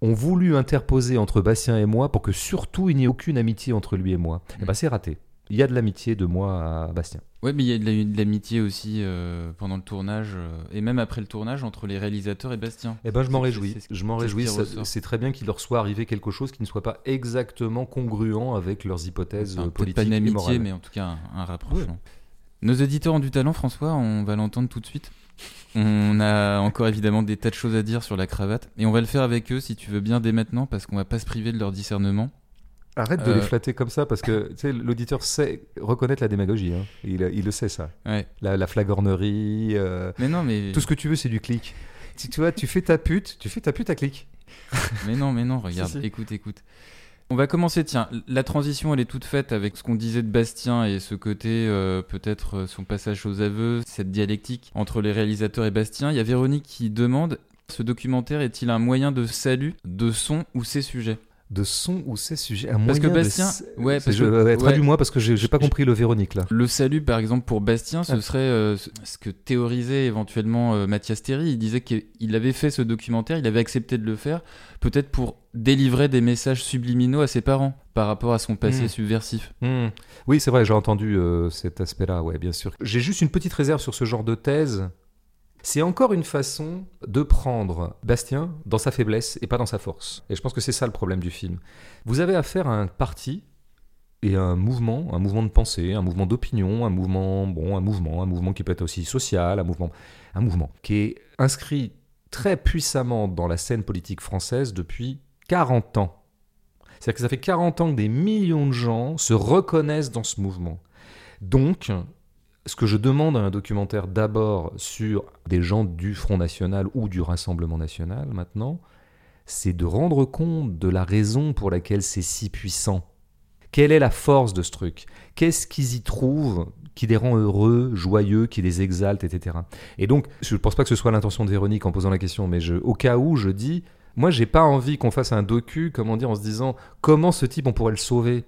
[SPEAKER 2] ont voulu interposer entre Bastien et moi pour que surtout il n'y ait aucune amitié entre lui et moi. Et ben c'est raté. Il y a de l'amitié de moi à Bastien.
[SPEAKER 1] Ouais, mais il y a de la- de l'amitié aussi euh, pendant le tournage euh, et même après le tournage entre les réalisateurs et Bastien.
[SPEAKER 2] Eh ben je m'en réjouis. Je m'en réjouis. C'est très bien qu'il leur soit arrivé quelque chose qui ne soit pas exactement congruent avec leurs hypothèses
[SPEAKER 1] Enfin,
[SPEAKER 2] euh, politiques
[SPEAKER 1] pas une
[SPEAKER 2] et
[SPEAKER 1] amitié,
[SPEAKER 2] morales.
[SPEAKER 1] mais en tout cas un, un rapprochement. Nos auditeurs ont du talent, François, on va l'entendre tout de suite. On a encore évidemment des tas de choses à dire sur la cravate, et on va le faire avec eux si tu veux bien dès maintenant, parce qu'on va pas se priver de leur discernement.
[SPEAKER 2] Arrête de
[SPEAKER 1] Euh,
[SPEAKER 2] les flatter comme ça parce que l'auditeur sait reconnaître la démagogie. hein. Il, il le sait ça.
[SPEAKER 1] Ouais.
[SPEAKER 2] La, la flagornerie, euh,
[SPEAKER 1] Mais non, mais
[SPEAKER 2] tout ce que tu veux, c'est du clic. Tu, tu vois, tu fais ta pute, tu fais ta pute à clic.
[SPEAKER 1] Mais non, mais non, regarde,
[SPEAKER 2] Si, si.
[SPEAKER 1] écoute, écoute. On va commencer, tiens, la transition elle est toute faite avec ce qu'on disait de Bastien et ce côté, euh, peut-être euh, son passage aux aveux, cette dialectique entre les réalisateurs et Bastien. Il y a Véronique qui demande, ce documentaire est-il un moyen de salut de son ou ses sujets?
[SPEAKER 2] De son ou ses sujets. Un
[SPEAKER 1] Parce que
[SPEAKER 2] de
[SPEAKER 1] Bastien-
[SPEAKER 2] s-
[SPEAKER 1] ouais,
[SPEAKER 2] c'est-
[SPEAKER 1] parce
[SPEAKER 2] je-
[SPEAKER 1] que-
[SPEAKER 2] ouais,
[SPEAKER 1] ouais.
[SPEAKER 2] Traduis-moi parce que j'ai pas compris le Véronique là.
[SPEAKER 1] Le salut, par exemple, pour Bastien, ce
[SPEAKER 2] Ah.
[SPEAKER 1] serait euh, ce- que théorisait éventuellement euh, Mathias Théry. Il disait qu'il avait fait ce documentaire, il avait accepté de le faire, peut-être pour délivrer des messages subliminaux à ses parents par rapport à son passé
[SPEAKER 2] Mm.
[SPEAKER 1] subversif.
[SPEAKER 2] Hmm. Oui, c'est vrai, j'ai entendu euh, cet aspect-là, ouais, bien sûr. J'ai juste une petite réserve sur ce genre de thèse. C'est encore une façon de prendre Bastien dans sa faiblesse et pas dans sa force. Et je pense que c'est ça le problème du film. Vous avez affaire à un parti et un mouvement, un mouvement de pensée, un mouvement d'opinion, un mouvement, bon, un mouvement, un mouvement qui peut être aussi social, un mouvement, un mouvement qui est inscrit très puissamment dans la scène politique française depuis 40 ans. C'est-à-dire que ça fait 40 ans que des millions de gens se reconnaissent dans ce mouvement. Donc, ce que je demande à un documentaire d'abord sur des gens du Front National ou du Rassemblement National maintenant, c'est de rendre compte de la raison pour laquelle c'est si puissant. Quelle est la force de ce truc? Qu'est-ce qu'ils y trouvent qui les rend heureux, joyeux, qui les exalte, etc. Et donc, je ne pense pas que ce soit l'intention de Véronique en posant la question, mais au cas où, je dis, moi, j'ai pas envie qu'on fasse un docu, comment dire, en se disant comment ce type on pourrait le sauver?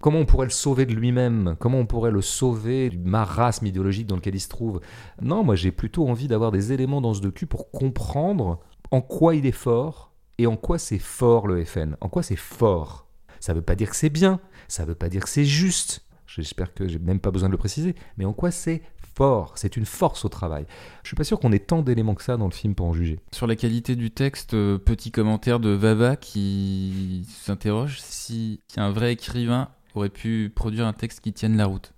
[SPEAKER 2] Comment on pourrait le sauver de lui-même? Comment on pourrait le sauver du marasme idéologique dans lequel il se trouve? Non, moi j'ai plutôt envie d'avoir des éléments dans ce docu pour comprendre en quoi il est fort et en quoi c'est fort le FN. En quoi c'est fort? Ça ne veut pas dire que c'est bien, ça ne veut pas dire que c'est juste. J'espère que j'ai même pas besoin de le préciser, mais en quoi c'est fort, c'est une force au travail. Je suis pas sûr qu'on ait tant d'éléments que ça dans le film pour en juger.
[SPEAKER 1] Sur la qualité du texte, euh, petit commentaire de Vava qui s'interroge si un vrai écrivain aurait pu produire un texte qui tienne la route.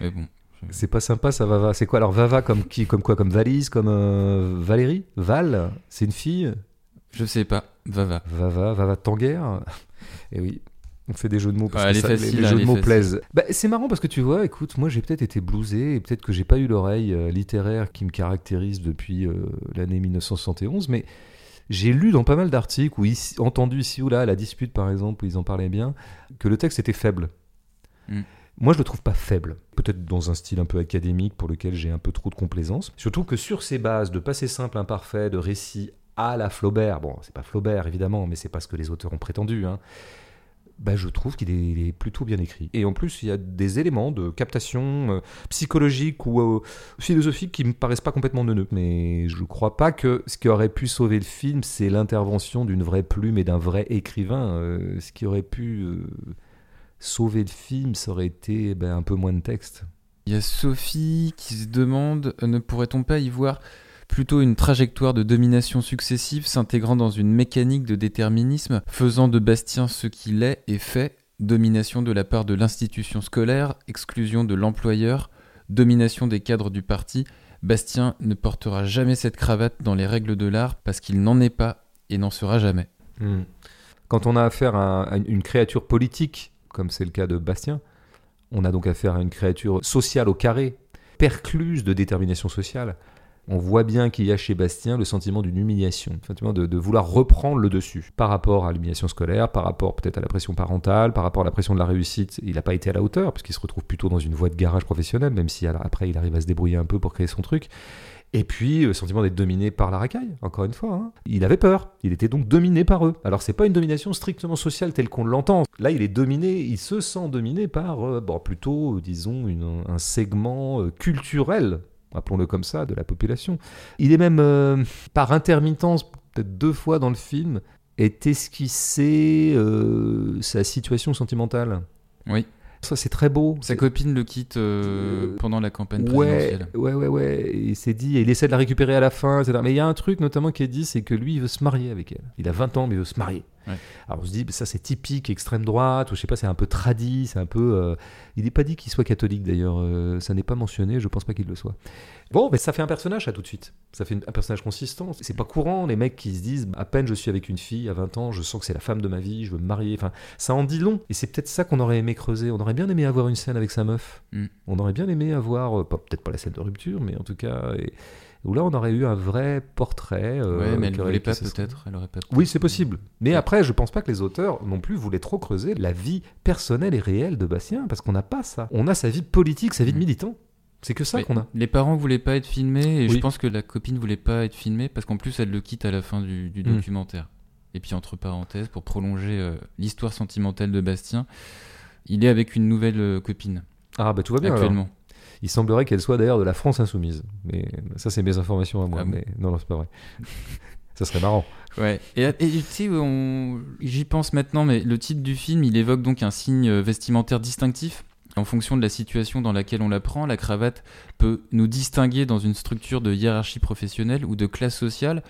[SPEAKER 1] Mais bon.
[SPEAKER 2] C'est pas sympa ça, Vava. C'est quoi alors Vava comme qui Comme quoi Comme valise Comme euh, Valérie? Val? C'est une fille?
[SPEAKER 1] Je sais pas. Vava.
[SPEAKER 2] Vava, Vava Tanguer? Et eh oui, on fait des jeux de mots parce
[SPEAKER 1] que
[SPEAKER 2] les, jeux
[SPEAKER 1] de
[SPEAKER 2] mots plaisent. Bah, c'est marrant parce que tu vois, écoute, moi j'ai peut-être été blousé et peut-être que j'ai pas eu l'oreille euh, littéraire qui me caractérise depuis euh, l'année 1971, mais j'ai lu dans pas mal d'articles ou entendu ici ou là la dispute par exemple où ils en parlaient bien que le texte était faible. Hmm. Moi, je le trouve pas faible. Peut-être dans un style un peu académique pour lequel j'ai un peu trop de complaisance. Surtout que sur ces bases de passé simple imparfait, de récit à la Flaubert, bon, c'est pas Flaubert évidemment, mais c'est pas ce que les auteurs ont prétendu. Hein, bah, je trouve qu'il est, plutôt bien écrit. Et en plus, il y a des éléments de captation euh, psychologique ou euh, philosophique qui me paraissent pas complètement neuneux. Mais je ne crois pas que ce qui aurait pu sauver le film, c'est l'intervention d'une vraie plume et d'un vrai écrivain. Euh, ce qui aurait pu sauver le film, ça aurait été ben, un peu moins de texte.
[SPEAKER 1] Il y a Sophie qui se demande ne pourrait-on pas y voir plutôt une trajectoire de domination successive s'intégrant dans une mécanique de déterminisme, faisant de Bastien ce qu'il est et fait, domination de la part de l'institution scolaire, exclusion de l'employeur, domination des cadres du parti, Bastien ne portera jamais cette cravate dans les règles de l'art parce qu'il n'en est pas et n'en sera jamais.
[SPEAKER 2] Hmm. Quand on a affaire à une créature politique, comme c'est le cas de Bastien, on a donc affaire à une créature sociale au carré, percluse de détermination sociale on voit bien qu'il y a chez Bastien le sentiment d'une humiliation, le de, de, vouloir reprendre le dessus par rapport à l'humiliation scolaire, par rapport peut-être à la pression parentale, par rapport à la pression de la réussite. Il n'a pas été à la hauteur, puisqu'il se retrouve plutôt dans une voie de garage professionnelle, même si après il arrive à se débrouiller un peu pour créer son truc. Et puis, le sentiment d'être dominé par la racaille, encore une fois. Hein. Il avait peur. Il était donc dominé par eux. Alors, c'est pas une domination strictement sociale telle qu'on l'entend. Là, il est dominé, il se sent dominé par, euh, bon, plutôt, disons, un segment euh, culturel appelons-le comme ça, de la population. Il est même, euh, par intermittence, peut-être deux fois dans le film, est esquissé euh, sa situation sentimentale.
[SPEAKER 1] Oui.
[SPEAKER 2] Ça, c'est très beau.
[SPEAKER 1] Sa copine le quitte euh, pendant la campagne
[SPEAKER 2] ouais, présidentielle. Ouais, ouais, ouais. Il s'est dit, et il essaie de la récupérer à la fin, etc. Mais il y a un truc notamment qui est dit, c'est que lui, il veut se marier avec elle. Il a 20 ans, mais il veut se marier. Alors on se dit, ça c'est typique extrême droite, ou je sais pas, c'est un peu tradit, c'est un peu. il n'est pas dit qu'il soit catholique d'ailleurs, ça n'est pas mentionné, je pense pas qu'il le soit. Bon, mais ça fait un personnage, ça, tout de suite. Ça fait un personnage consistant. C'est pas courant, les mecs qui se disent, à peine je suis avec une fille à 20 ans, je sens que c'est la femme de ma vie, je veux me marier. Enfin, ça en dit long. Et c'est peut-être ça qu'on aurait aimé creuser. On aurait bien aimé avoir une scène avec sa meuf. Mm. On aurait bien aimé avoir, euh, peut-être pas la scène de rupture, mais en tout cas. Où là on aurait eu un vrai portrait.
[SPEAKER 1] Euh, ouais, mais elle voulait pas peut-être. Elle aurait pas.
[SPEAKER 2] Oui, c'est possible. Mais après, je pense pas que les auteurs non plus voulaient trop creuser la vie personnelle et réelle de Bastien, parce qu'on n'a pas ça. On a sa vie politique, sa vie de mm. militant. C'est que ça qu'on a.
[SPEAKER 1] Les parents voulaient pas être filmés et je pense que la copine voulait pas être filmée parce qu'en plus elle le quitte à la fin du, hmm. documentaire. Et puis entre parenthèses, pour prolonger euh, l'histoire sentimentale de Bastien, il est avec une nouvelle euh, copine.
[SPEAKER 2] Ah bah tout va bien
[SPEAKER 1] actuellement.
[SPEAKER 2] Il semblerait qu'elle soit d'ailleurs de la France insoumise. Mais ça c'est mes informations à moi. Ah mais non, non c'est pas vrai. ça serait marrant.
[SPEAKER 1] Ouais. Et, tu sais, j'y pense maintenant, mais le titre du film, il évoque donc un signe vestimentaire distinctif en fonction de la situation dans laquelle on la prend, la cravate peut nous distinguer dans une structure de hiérarchie professionnelle ou de classe sociale.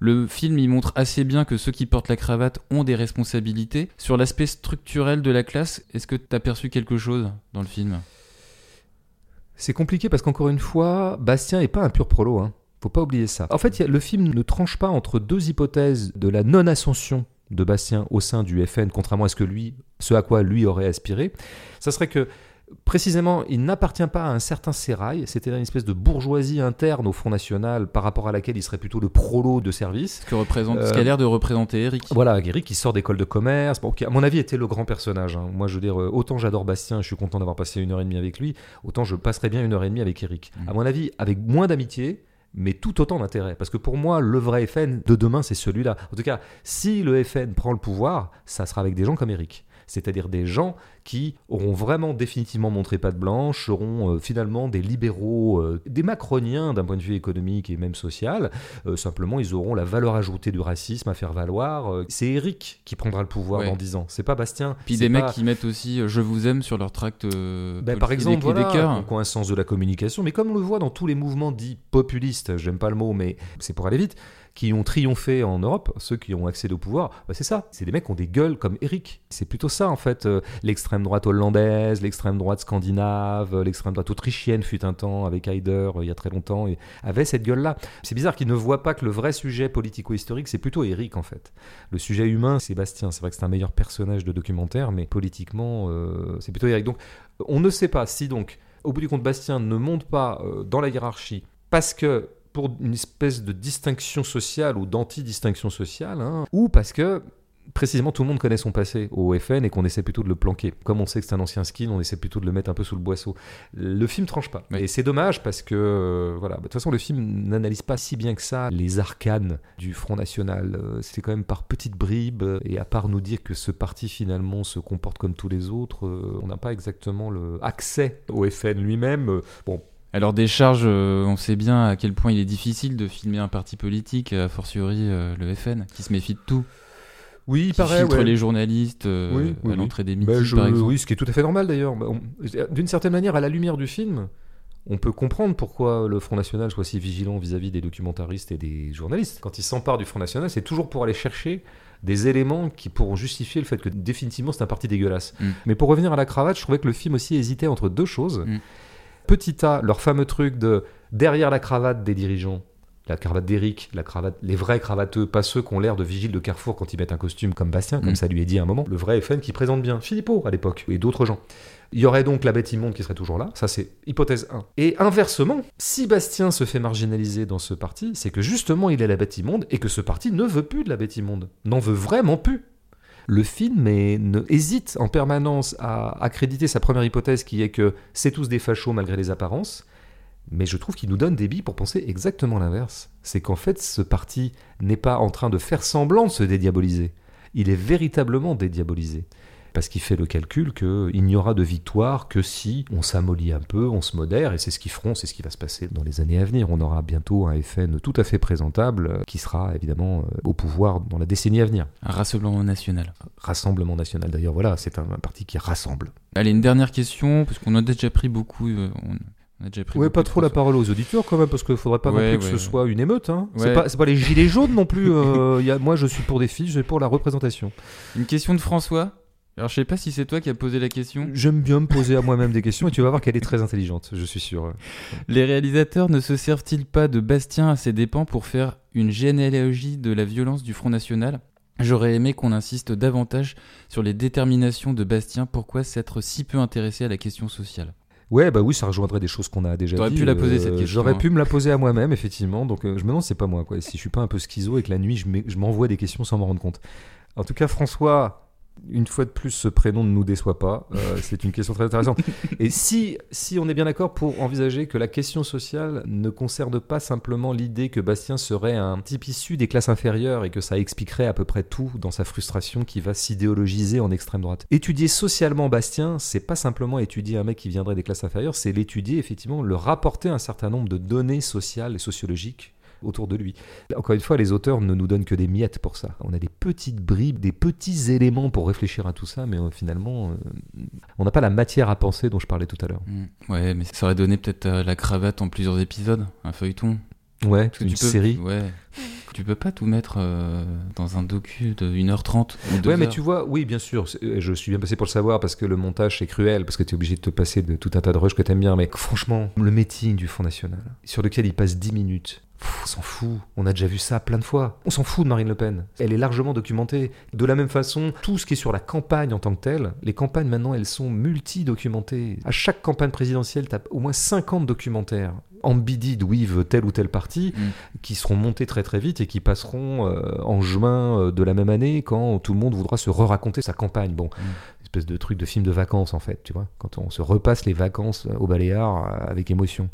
[SPEAKER 1] Le film y montre assez bien que ceux qui portent la cravate ont des responsabilités. Sur l'aspect structurel de la classe, est-ce que tu as perçu quelque chose dans le film?
[SPEAKER 2] C'est compliqué parce qu'encore une fois, Bastien n'est pas un pur prolo. Hein. Faut pas oublier ça. En fait, le film ne tranche pas entre deux hypothèses de la non-ascension de Bastien au sein du FN, contrairement à ce que lui, ce à quoi lui aurait aspiré, ça serait que précisément, il n'appartient pas à un certain sérail, c'est-à-dire une espèce de bourgeoisie interne au Front National par rapport à laquelle il serait plutôt le prolo de service.
[SPEAKER 1] Ce, que représente, ce qu'a l'air de représenter Eric.
[SPEAKER 2] Voilà, Eric qui sort d'école de commerce, bon, qui à mon avis était le grand personnage. hein. Moi je veux dire, euh, autant j'adore Bastien, je suis content d'avoir passé une heure et demie avec lui, autant je passerais bien une heure et demie avec Eric.
[SPEAKER 1] Mhm.
[SPEAKER 2] À mon avis, avec moins d'amitié, mais tout autant d'intérêt. Parce que pour moi, le vrai FN de demain, c'est celui-là. En tout cas, si le FN prend le pouvoir, ça sera avec des gens comme Eric. C'est-à-dire des gens qui auront vraiment définitivement montré patte blanche, seront euh, finalement des libéraux, euh, des macroniens d'un point de vue économique et même social. Euh, simplement, ils auront la valeur ajoutée du racisme à faire valoir. C'est Eric qui prendra le pouvoir
[SPEAKER 1] Ouais.
[SPEAKER 2] dans 10 ans. C'est pas Bastien.
[SPEAKER 1] Puis des mecs qui mettent aussi Je vous aime sur leur tract.
[SPEAKER 2] ben, par exemple,
[SPEAKER 1] des- des
[SPEAKER 2] voilà,
[SPEAKER 1] cœurs.
[SPEAKER 2] qui ont un sens de la communication, mais comme on le voit dans tous les mouvements dits populistes, j'aime pas le mot, mais c'est pour aller vite, qui ont triomphé en Europe, ceux qui ont accédé au pouvoir, ben, c'est ça. C'est des mecs qui ont des gueules comme Eric. C'est plutôt ça, en fait. euh, l'extrême droite hollandaise, l'extrême droite scandinave, l'extrême droite autrichienne fut un temps avec Haider euh, il y a très longtemps, et avait cette gueule-là. C'est bizarre qu'ils ne voient pas que le vrai sujet politico-historique, c'est plutôt Eric, en fait. Le sujet humain, c'est Bastien. C'est vrai que c'est un meilleur personnage de documentaire, mais politiquement, euh, c'est plutôt Eric. Donc, on ne sait pas si donc, au bout du compte, Bastien ne monte pas dans la hiérarchie parce que pour une espèce de distinction sociale ou d'anti-distinction sociale, hein, ou parce que précisément tout le monde connaît son passé au FN et qu'on essaie plutôt de le planquer. Comme on sait que c'est un ancien skin, on essaie plutôt de le mettre un peu sous le boisseau. Le film tranche pas.
[SPEAKER 1] Oui.
[SPEAKER 2] Et c'est dommage parce que, euh, voilà, Bah, de toute façon, le film n'analyse pas si bien que ça les arcanes du Front National. Euh, C'est quand même par petites bribes. Et à part nous dire que ce parti finalement se comporte comme tous les autres, euh, on n'a pas exactement le accès au FN lui-même. Bon,
[SPEAKER 1] Alors des charges, euh, on sait bien à quel point il est difficile de filmer un parti politique, a fortiori euh, le FN, qui se méfie de tout,
[SPEAKER 2] oui, il paraît.
[SPEAKER 1] filtre
[SPEAKER 2] ouais.
[SPEAKER 1] les journalistes euh,
[SPEAKER 2] Oui, oui,
[SPEAKER 1] à
[SPEAKER 2] oui.
[SPEAKER 1] l'entrée des
[SPEAKER 2] Bah,
[SPEAKER 1] meetings,
[SPEAKER 2] je-
[SPEAKER 1] par exemple.
[SPEAKER 2] Oui, ce qui est tout à fait normal d'ailleurs. Bah, D'une certaine manière, à la lumière du film, on peut comprendre pourquoi le Front National soit si vigilant vis-à-vis des documentaristes et des journalistes. Quand ils s'emparent du Front National, c'est toujours pour aller chercher des éléments qui pourront justifier le fait que définitivement c'est un parti dégueulasse.
[SPEAKER 1] Mm.
[SPEAKER 2] Mais pour revenir à la cravate, je trouvais que le film aussi hésitait entre deux choses.
[SPEAKER 1] Mm.
[SPEAKER 2] Petit A, leur fameux truc de derrière la cravate des dirigeants, la cravate d'Eric, la cravate, les vrais cravateux, pas ceux qui ont l'air de vigiles de Carrefour quand ils mettent un costume comme Bastien, comme
[SPEAKER 1] Mm.
[SPEAKER 2] ça lui est dit à un moment. Le vrai FN qui présente bien Philippot à l'époque et d'autres gens. Il y aurait donc la bête immonde qui serait toujours là, ça c'est hypothèse 1. Et inversement, si Bastien se fait marginaliser dans ce parti, c'est que justement il est la bête immonde et que ce parti ne veut plus de la bête immonde, n'en veut vraiment plus. Le film ne, hésite en permanence à accréditer sa première hypothèse qui est que c'est tous des fachos malgré les apparences, mais je trouve qu'il nous donne des billes pour penser exactement l'inverse. C'est qu'en fait ce parti n'est pas en train de faire semblant de se dédiaboliser, il est véritablement dédiabolisé parce qu'il fait le calcul qu'il n'y aura de victoire que si on s'amollit un peu, on se modère, et c'est ce qu'ils feront, c'est ce qui va se passer dans les années à venir. On aura bientôt un FN tout à fait présentable euh, qui sera évidemment euh, au pouvoir dans la décennie à venir.
[SPEAKER 1] Un rassemblement national.
[SPEAKER 2] Rassemblement national d'ailleurs, voilà, c'est un, un parti qui rassemble.
[SPEAKER 1] Allez, une dernière question, parce qu'on a déjà pris beaucoup. euh, on, on a déjà pris
[SPEAKER 2] Ouais,
[SPEAKER 1] beaucoup
[SPEAKER 2] pas trop la parole aux auditeurs quand même, parce qu'il faudrait pas non
[SPEAKER 1] Ouais,
[SPEAKER 2] plus que ce
[SPEAKER 1] ouais.
[SPEAKER 2] soit une émeute. Hein. C'est pas, pas les gilets jaunes non plus. euh, il y a, moi, je suis pour des filles, je suis pour la représentation.
[SPEAKER 1] Une question de François? Alors, je sais pas si c'est toi qui as posé la question.
[SPEAKER 2] J'aime bien me poser à moi-même des questions et tu vas voir qu'elle est très intelligente, je suis sûr.
[SPEAKER 1] Les réalisateurs ne se servent-ils pas de Bastien à ses dépens pour faire une généalogie de la violence du Front National? J'aurais aimé qu'on insiste davantage sur les déterminations de Bastien. Pourquoi s'être si peu intéressé à la question sociale?
[SPEAKER 2] Ouais, bah oui, ça rejoindrait des choses qu'on a déjà
[SPEAKER 1] T'aurais
[SPEAKER 2] dit.
[SPEAKER 1] pu la poser, cette question,
[SPEAKER 2] J'aurais
[SPEAKER 1] hein.
[SPEAKER 2] pu me la poser à moi-même, effectivement. Donc euh, je me demande, c'est pas moi, quoi. Si je suis pas un peu schizo et que la nuit, je m'envoie des questions sans m'en rendre compte. En tout cas, François, une fois de plus, ce prénom ne nous déçoit pas. Euh, c'est une question très intéressante. Et si, si on est bien d'accord pour envisager que la question sociale ne concerne pas simplement l'idée que Bastien serait un type issu des classes inférieures et que ça expliquerait à peu près tout dans sa frustration qui va s'idéologiser en extrême droite. Étudier socialement Bastien, c'est pas simplement étudier un mec qui viendrait des classes inférieures, c'est l'étudier effectivement, le rapporter un certain nombre de données sociales et sociologiques autour de lui. Encore une fois, les auteurs ne nous donnent que des miettes pour ça. On a des petites bribes, des petits éléments pour réfléchir à tout ça, mais euh, finalement, euh, on n'a pas la matière à penser dont je parlais tout à l'heure.
[SPEAKER 1] Hmm. Ouais, mais ça aurait donné peut-être euh, la cravate en plusieurs épisodes, un feuilleton.
[SPEAKER 2] Ouais,
[SPEAKER 1] Parce que
[SPEAKER 2] une
[SPEAKER 1] tu peux,
[SPEAKER 2] série.
[SPEAKER 1] Ouais. Tu peux pas tout mettre euh, dans un docu de 1h30 ou 2
[SPEAKER 2] Ouais, mais tu vois, oui, bien sûr, euh, je suis bien passé pour le savoir parce que le montage c'est cruel, parce que tu es obligé de te passer de tout un tas de rushs que t'aimes bien, mais franchement, le meeting du Front National, sur lequel il passe 10 minutes, pff, on s'en fout, on a déjà vu ça plein de fois. On s'en fout de Marine Le Pen, elle est largement documentée. De la même façon, tout ce qui est sur la campagne en tant que telle, les campagnes maintenant elles sont multi-documentées. À chaque campagne présidentielle, tu as au moins 50 documentaires ambidid with tel ou tel parti
[SPEAKER 1] Mm.
[SPEAKER 2] qui seront montés très très vite et qui passeront euh, en juin euh, de la même année quand tout le monde voudra se re-raconter sa campagne. Bon, espèce de truc de film de vacances en fait, tu vois, quand on se repasse les vacances au Baléares euh, avec émotion.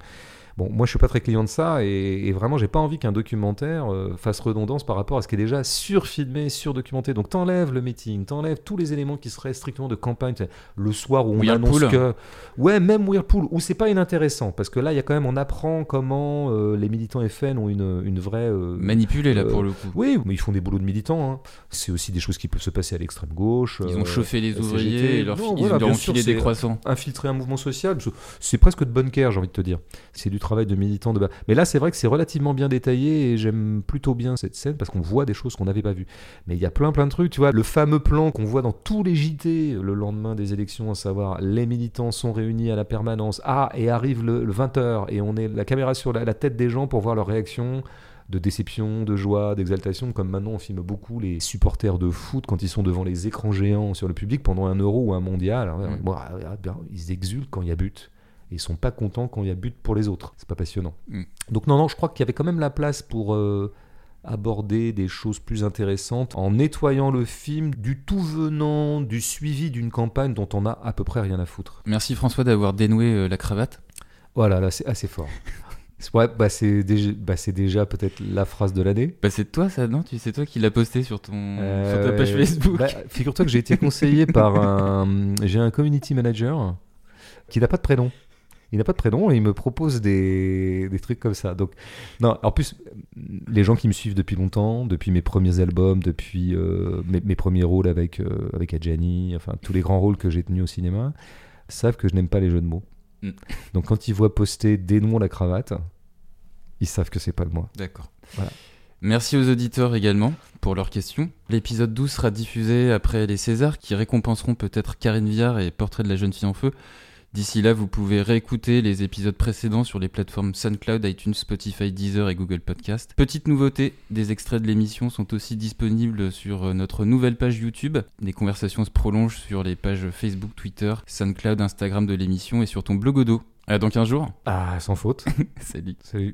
[SPEAKER 2] Bon, moi je suis pas très client de ça et, et vraiment j'ai pas envie qu'un documentaire euh, fasse redondance par rapport à ce qui est déjà surfilmé, surdocumenté. Donc t'enlèves le meeting, t'enlèves tous les éléments qui seraient strictement de campagne, le soir où on
[SPEAKER 1] Whirlpool.
[SPEAKER 2] annonce que ouais même Whirlpool où c'est pas inintéressant parce que là il y a quand même on apprend comment euh, les militants FN ont une, une vraie euh,
[SPEAKER 1] Manipulé là
[SPEAKER 2] euh,
[SPEAKER 1] pour le coup.
[SPEAKER 2] oui, mais ils font des boulots de militants. hein. C'est aussi des choses qui peuvent se passer à l'extrême gauche.
[SPEAKER 1] Ils ont chauffé les ouvriers
[SPEAKER 2] CGT.
[SPEAKER 1] et leur,
[SPEAKER 2] Non,
[SPEAKER 1] ils
[SPEAKER 2] voilà,
[SPEAKER 1] leur ont filé des croissants.
[SPEAKER 2] infiltrer un mouvement social, c'est presque de bonne guerre, j'ai envie de te dire. C'est du travail de militant de bas. Mais là, c'est vrai que c'est relativement bien détaillé et j'aime plutôt bien cette scène parce qu'on voit des choses qu'on n'avait pas vues. Mais il y a plein plein de trucs, tu vois, le fameux plan qu'on voit dans tous les JT le lendemain des élections, à savoir les militants sont réunis à la permanence, ah, et arrive le, 20h et on est la caméra sur la, la tête des gens pour voir leur réaction de déception, de joie, d'exaltation, comme maintenant on filme beaucoup les supporters de foot quand ils sont devant les écrans géants sur le public pendant un euro ou un mondial.
[SPEAKER 1] Mm.
[SPEAKER 2] bon, ah, ah, ils exultent quand il y a but. Et ils sont pas contents quand il y a but pour les autres. C'est pas passionnant.
[SPEAKER 1] Mm.
[SPEAKER 2] Donc non, non, je crois qu'il y avait quand même la place pour euh, aborder des choses plus intéressantes en nettoyant le film du tout venant, du suivi d'une campagne dont on a à peu près rien à foutre.
[SPEAKER 1] Merci François d'avoir dénoué euh, la cravate.
[SPEAKER 2] Voilà, là c'est assez fort. Ouais, bah c'est déjà, bah c'est déjà peut-être la phrase de l'année.
[SPEAKER 1] Bah c'est toi ça non? C'est toi qui l'as posté sur ton
[SPEAKER 2] Euh,
[SPEAKER 1] sur ta page
[SPEAKER 2] ouais.
[SPEAKER 1] Facebook.
[SPEAKER 2] Bah, Figure-toi que j'ai été conseillé par un. J'ai un community manager qui n'a pas de prénom. Il n'a pas de prénom et il me propose des, des trucs comme ça. Donc, non, en plus, les gens qui me suivent depuis longtemps, depuis mes premiers albums, depuis euh, mes, mes premiers rôles avec, euh, avec Adjani, enfin, tous les grands rôles que j'ai tenus au cinéma, savent que je n'aime pas les jeux de mots.
[SPEAKER 1] Mm.
[SPEAKER 2] Donc, quand ils voient poster Dénouons la cravate, ils savent que c'est pas de moi.
[SPEAKER 1] D'accord.
[SPEAKER 2] Voilà.
[SPEAKER 1] Merci aux auditeurs également pour leurs questions. L'épisode 12 sera diffusé après les Césars qui récompenseront peut-être Karine Viard et Portrait de la jeune fille en feu. D'ici là, vous pouvez réécouter les épisodes précédents sur les plateformes SoundCloud, iTunes, Spotify, Deezer et Google Podcast. Petite nouveauté, des extraits de l'émission sont aussi disponibles sur euh, notre nouvelle page YouTube. Les conversations se prolongent sur les pages Facebook, Twitter, SoundCloud, Instagram de l'émission et sur ton blogodo. À dans 15 jours.
[SPEAKER 2] Ah, sans faute.
[SPEAKER 1] Salut.
[SPEAKER 2] Salut.